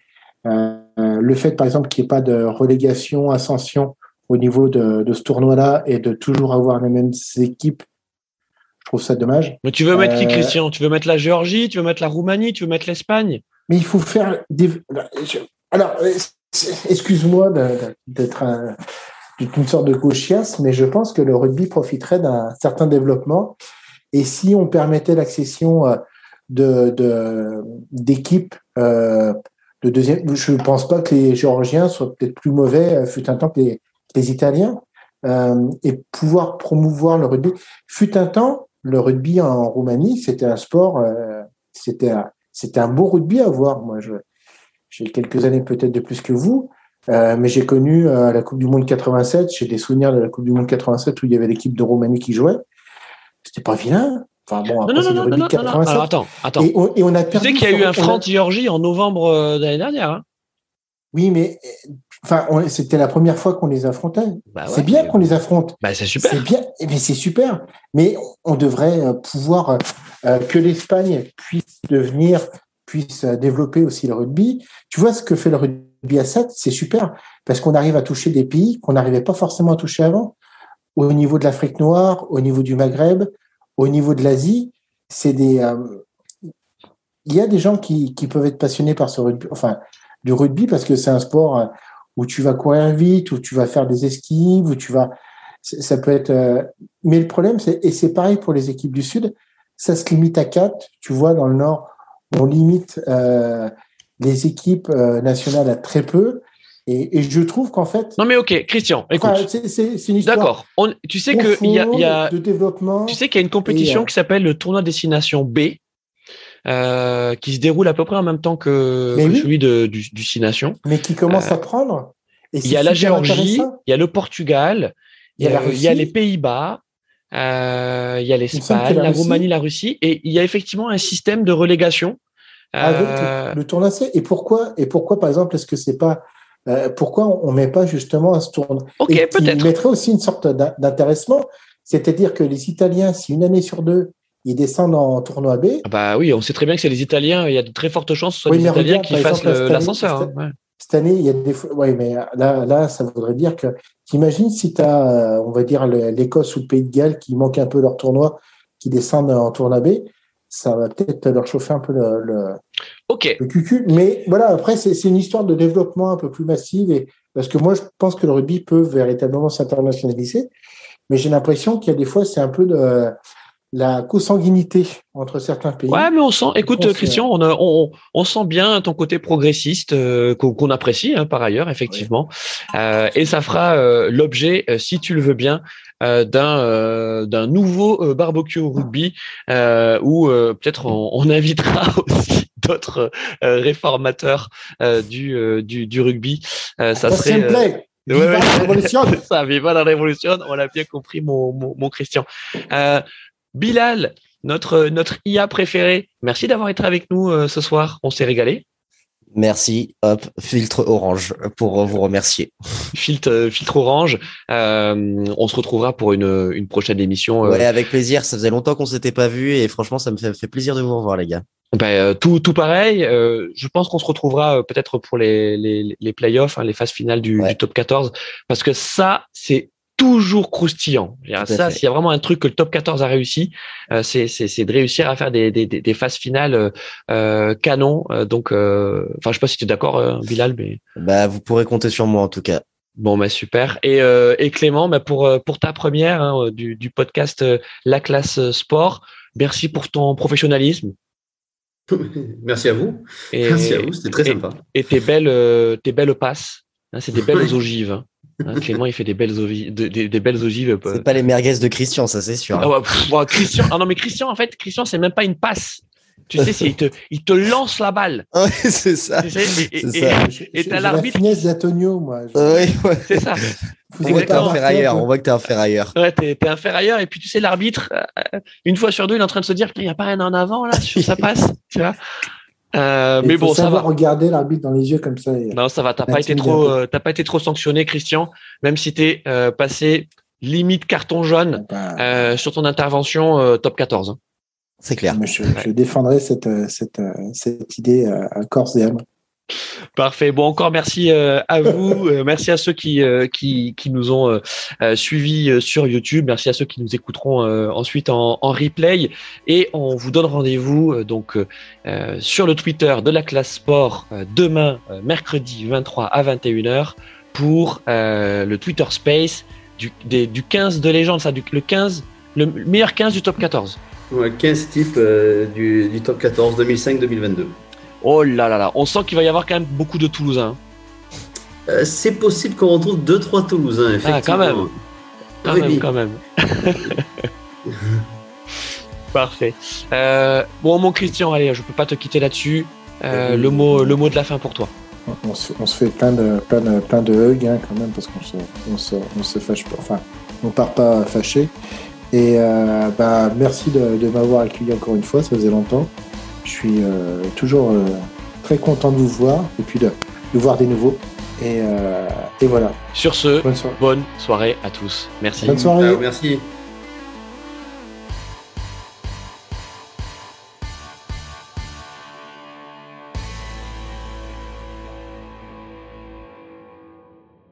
euh, le fait, par exemple, qu'il n'y ait pas de relégation, ascension au niveau de, ce tournoi-là et de toujours avoir les mêmes équipes, je trouve ça dommage. Mais tu veux mettre qui, euh, Christian? Tu veux mettre la Géorgie? Tu veux mettre la Roumanie? Tu veux mettre l'Espagne? Mais il faut faire des. Alors, euh, excuse-moi d'être une sorte de gauchias, mais je pense que le rugby profiterait d'un certain développement et si on permettait l'accession euh, de d'équipes euh, de deuxième, je ne pense pas que les Géorgiens soient peut-être plus mauvais, euh, fut un temps que les, les Italiens, euh, et pouvoir promouvoir le rugby. Fut un temps, le rugby en Roumanie, c'était un sport, euh, c'était c'était un beau rugby à voir. Moi, j'ai quelques années peut-être de plus que vous, euh, mais j'ai connu la Coupe du Monde 87. J'ai des souvenirs de la Coupe du Monde 87 où il y avait l'équipe de Roumanie qui jouait c'était pas vilain. Enfin bon, après, non, non, non, non, non, Alors attends, attends. Et on, et on a tu sais qu'il y a eu un France-Géorgie en novembre euh, de l'année dernière. Hein oui, mais enfin, c'était la première fois qu'on les affrontait. Bah ouais, c'est bien qu'on les affronte. Bah, c'est super. C'est bien, mais c'est super. Mais on devrait euh, pouvoir euh, que l'Espagne puisse devenir, puisse développer aussi le rugby. Tu vois ce que fait le rugby à 7, c'est super parce qu'on arrive à toucher des pays qu'on n'arrivait pas forcément à toucher avant au niveau de l'Afrique noire, au niveau du Maghreb, au niveau de l'Asie, c'est des. euh, il y a des gens qui, qui peuvent être passionnés par ce rugby, enfin, du rugby parce que c'est un sport euh, où tu vas courir vite, où tu vas faire des esquives, où tu vas. Ça peut être. euh, Mais le problème, c'est et c'est pareil pour les équipes du Sud, ça se limite à quatre. Tu vois, dans le Nord, on limite les équipes nationales à très peu. Et, et je trouve qu'en fait, Non mais ok, Christian, écoute. enfin, c'est une histoire. D'accord. Tu sais que il y a, y a- de développement. tu sais qu'il y a une compétition Et, euh, qui s'appelle le tournoi destination B, euh, qui se déroule à peu près en même temps que, Mais que oui. celui de, du, du Six Nations. mais qui commence Euh, à prendre. Il y a la Géorgie, il y a le Portugal, il y a, la il y a Russie. les Pays-Bas, euh, il y a l'Espagne, la la, Russie- Roumanie, la Russie, et il y a effectivement un système de relégation. avec le, le tournoi C. Et pourquoi, et pourquoi, par exemple, est-ce que c'est pas, euh, pourquoi on met pas justement à ce tournoi? Ok, Et qui peut-être. mettrait aussi une sorte d'in- d'intéressement, c'est-à-dire que les Italiens, si une année sur deux, ils descendent en tournoi B, Ah Bah oui, on sait très bien que c'est les Italiens. Il y a de très fortes chances que ce soit Oui, les Italiens regarde, qui fassent cette l'ascenseur. cette- hein, ouais. cette année, il y a des fois, ouais, mais là, là, ça voudrait dire que, t'imagines si tu as, on va dire, l'Écosse ou le Pays de Galles qui manquent un peu leur tournoi, qui descendent en tournoi B, ça va peut-être leur chauffer un peu le, le, Ok. le cucu. Mais voilà, après, c'est c'est une histoire de développement un peu plus massive. Et, parce que moi, je pense que le rugby peut véritablement s'internationaliser. Mais j'ai l'impression qu'il y a des fois, c'est un peu de la consanguinité entre certains pays. Ouais, mais on sent, écoute, Christian, on, a- on, on sent bien ton côté progressiste euh, qu'on qu'on apprécie hein, par ailleurs, effectivement. Euh, et ça fera euh, l'objet, euh, si tu le veux bien, euh, d'un euh, d'un nouveau euh, barbecue au rugby euh, où euh, peut-être on, on invitera aussi d'autres euh, réformateurs euh, du, euh, du, du rugby. Euh, ça Ça serait. Ouais, Viva ouais. la révolution. ça, viva la révolution, on l'a bien compris, mon, mon, mon Christian. Euh, Bilal, notre, notre IA préféré, merci d'avoir été avec nous euh, ce soir. On s'est régalé. Merci, hop, filtre orange pour vous remercier. Filtre, euh, filtre orange. Euh, on se retrouvera pour une, une prochaine émission. euh, Ouais, avec plaisir. Ça faisait longtemps qu'on s'était pas vu et franchement, ça me fait, fait plaisir de vous revoir, les gars. ben, euh, tout, tout pareil. Euh, je pense qu'on se retrouvera euh, peut-être pour les, les, les playoffs, hein, les phases finales du, Ouais. du top 14, parce que ça, c'est toujours croustillant. Ça, s'il y a vraiment un truc que le top 14 a réussi, euh, c'est c'est- c'est de réussir à faire des, des, des, des phases finales euh, euh, canon. Euh, donc, euh, enfin, je sais pas si tu es d'accord, euh, Bilal, mais Bah, vous pourrez compter sur moi en tout cas. bon, bah, super. Et, euh, et Clément, bah, pour pour ta première hein, du, du podcast La Classe Sport, merci pour ton professionnalisme Merci à vous. et, Merci à vous, c'était très et- sympa. et tes belles euh, tes belles passes. Hein, c'est des belles ogives. Hein. Hein, Clément, il fait des belles ogives, des, des- des belles ogives. euh, C'est pas les merguez de Christian, ça c'est sûr. Ah ouais, pff, ouais, Christian, ah non mais Christian, en fait, Christian, c'est même pas une passe. Tu sais, c'est il te, il te lance la balle. Ouais, c'est ça. Tu sais, et- C'est et- ça. et- J'ai- Et j'ai t'as la finesse d'Antonio, moi. Je- ouais. C'est ça. On voit avez que t'es pas un ferrailleur. On voit que t'es un ferrailleur. Ouais, t'es, t'es un ferrailleur et puis tu sais l'arbitre, euh, une fois sur deux, il est en train de se dire qu'il n'y a pas un en avant là sur sa passe, tu vois. Euh, mais faut bon, ça va. regarder l'arbitre dans les yeux comme ça. et- Non, ça va. T'as pas été trop, euh, t'as pas été trop sanctionné, Christian, même si t'es euh, passé limite carton jaune Bah, euh, sur ton intervention euh, top 14. hein. C'est clair. mais je, je défendrai cette, cette, cette idée euh, à corps et âme. Parfait. Bon, encore merci euh, à vous. Euh, merci à ceux qui, euh, nous ont suivis sur YouTube. Merci à ceux qui nous écouteront ensuite en, replay. Et on vous donne rendez-vous donc sur le Twitter de la classe sport demain, mercredi 23 à 21h pour le Twitter Space du, des- du 15 de légende, ça, du, le 15, le meilleur 15 du top 14. Ouais, 15 types du, du top 14 2005-2022. Oh là là là, on sent qu'il va y avoir quand même beaucoup de Toulousains. Euh, c'est possible qu'on retrouve 2-3 Toulousains, effectivement. Ah, quand même. Quand Oui, même, oui. quand même. Parfait. Euh, bon, mon Christian, allez, je peux pas te quitter là-dessus. Euh, le mot, le mot de la fin pour toi. On, on se, on se fait plein de, plein de, plein de hugs hein, quand même parce qu'on se, on se, on se fâche pas. Enfin, on part pas fâché. Et euh, bah, merci de, de m'avoir accueilli encore une fois. Ça faisait longtemps. Je suis euh, toujours euh, très content de vous voir et puis de, de voir des nouveaux. Et, euh, et voilà. Sur ce, Bonne soirée. bonne soirée à tous. Merci. Bonne soirée. Merci.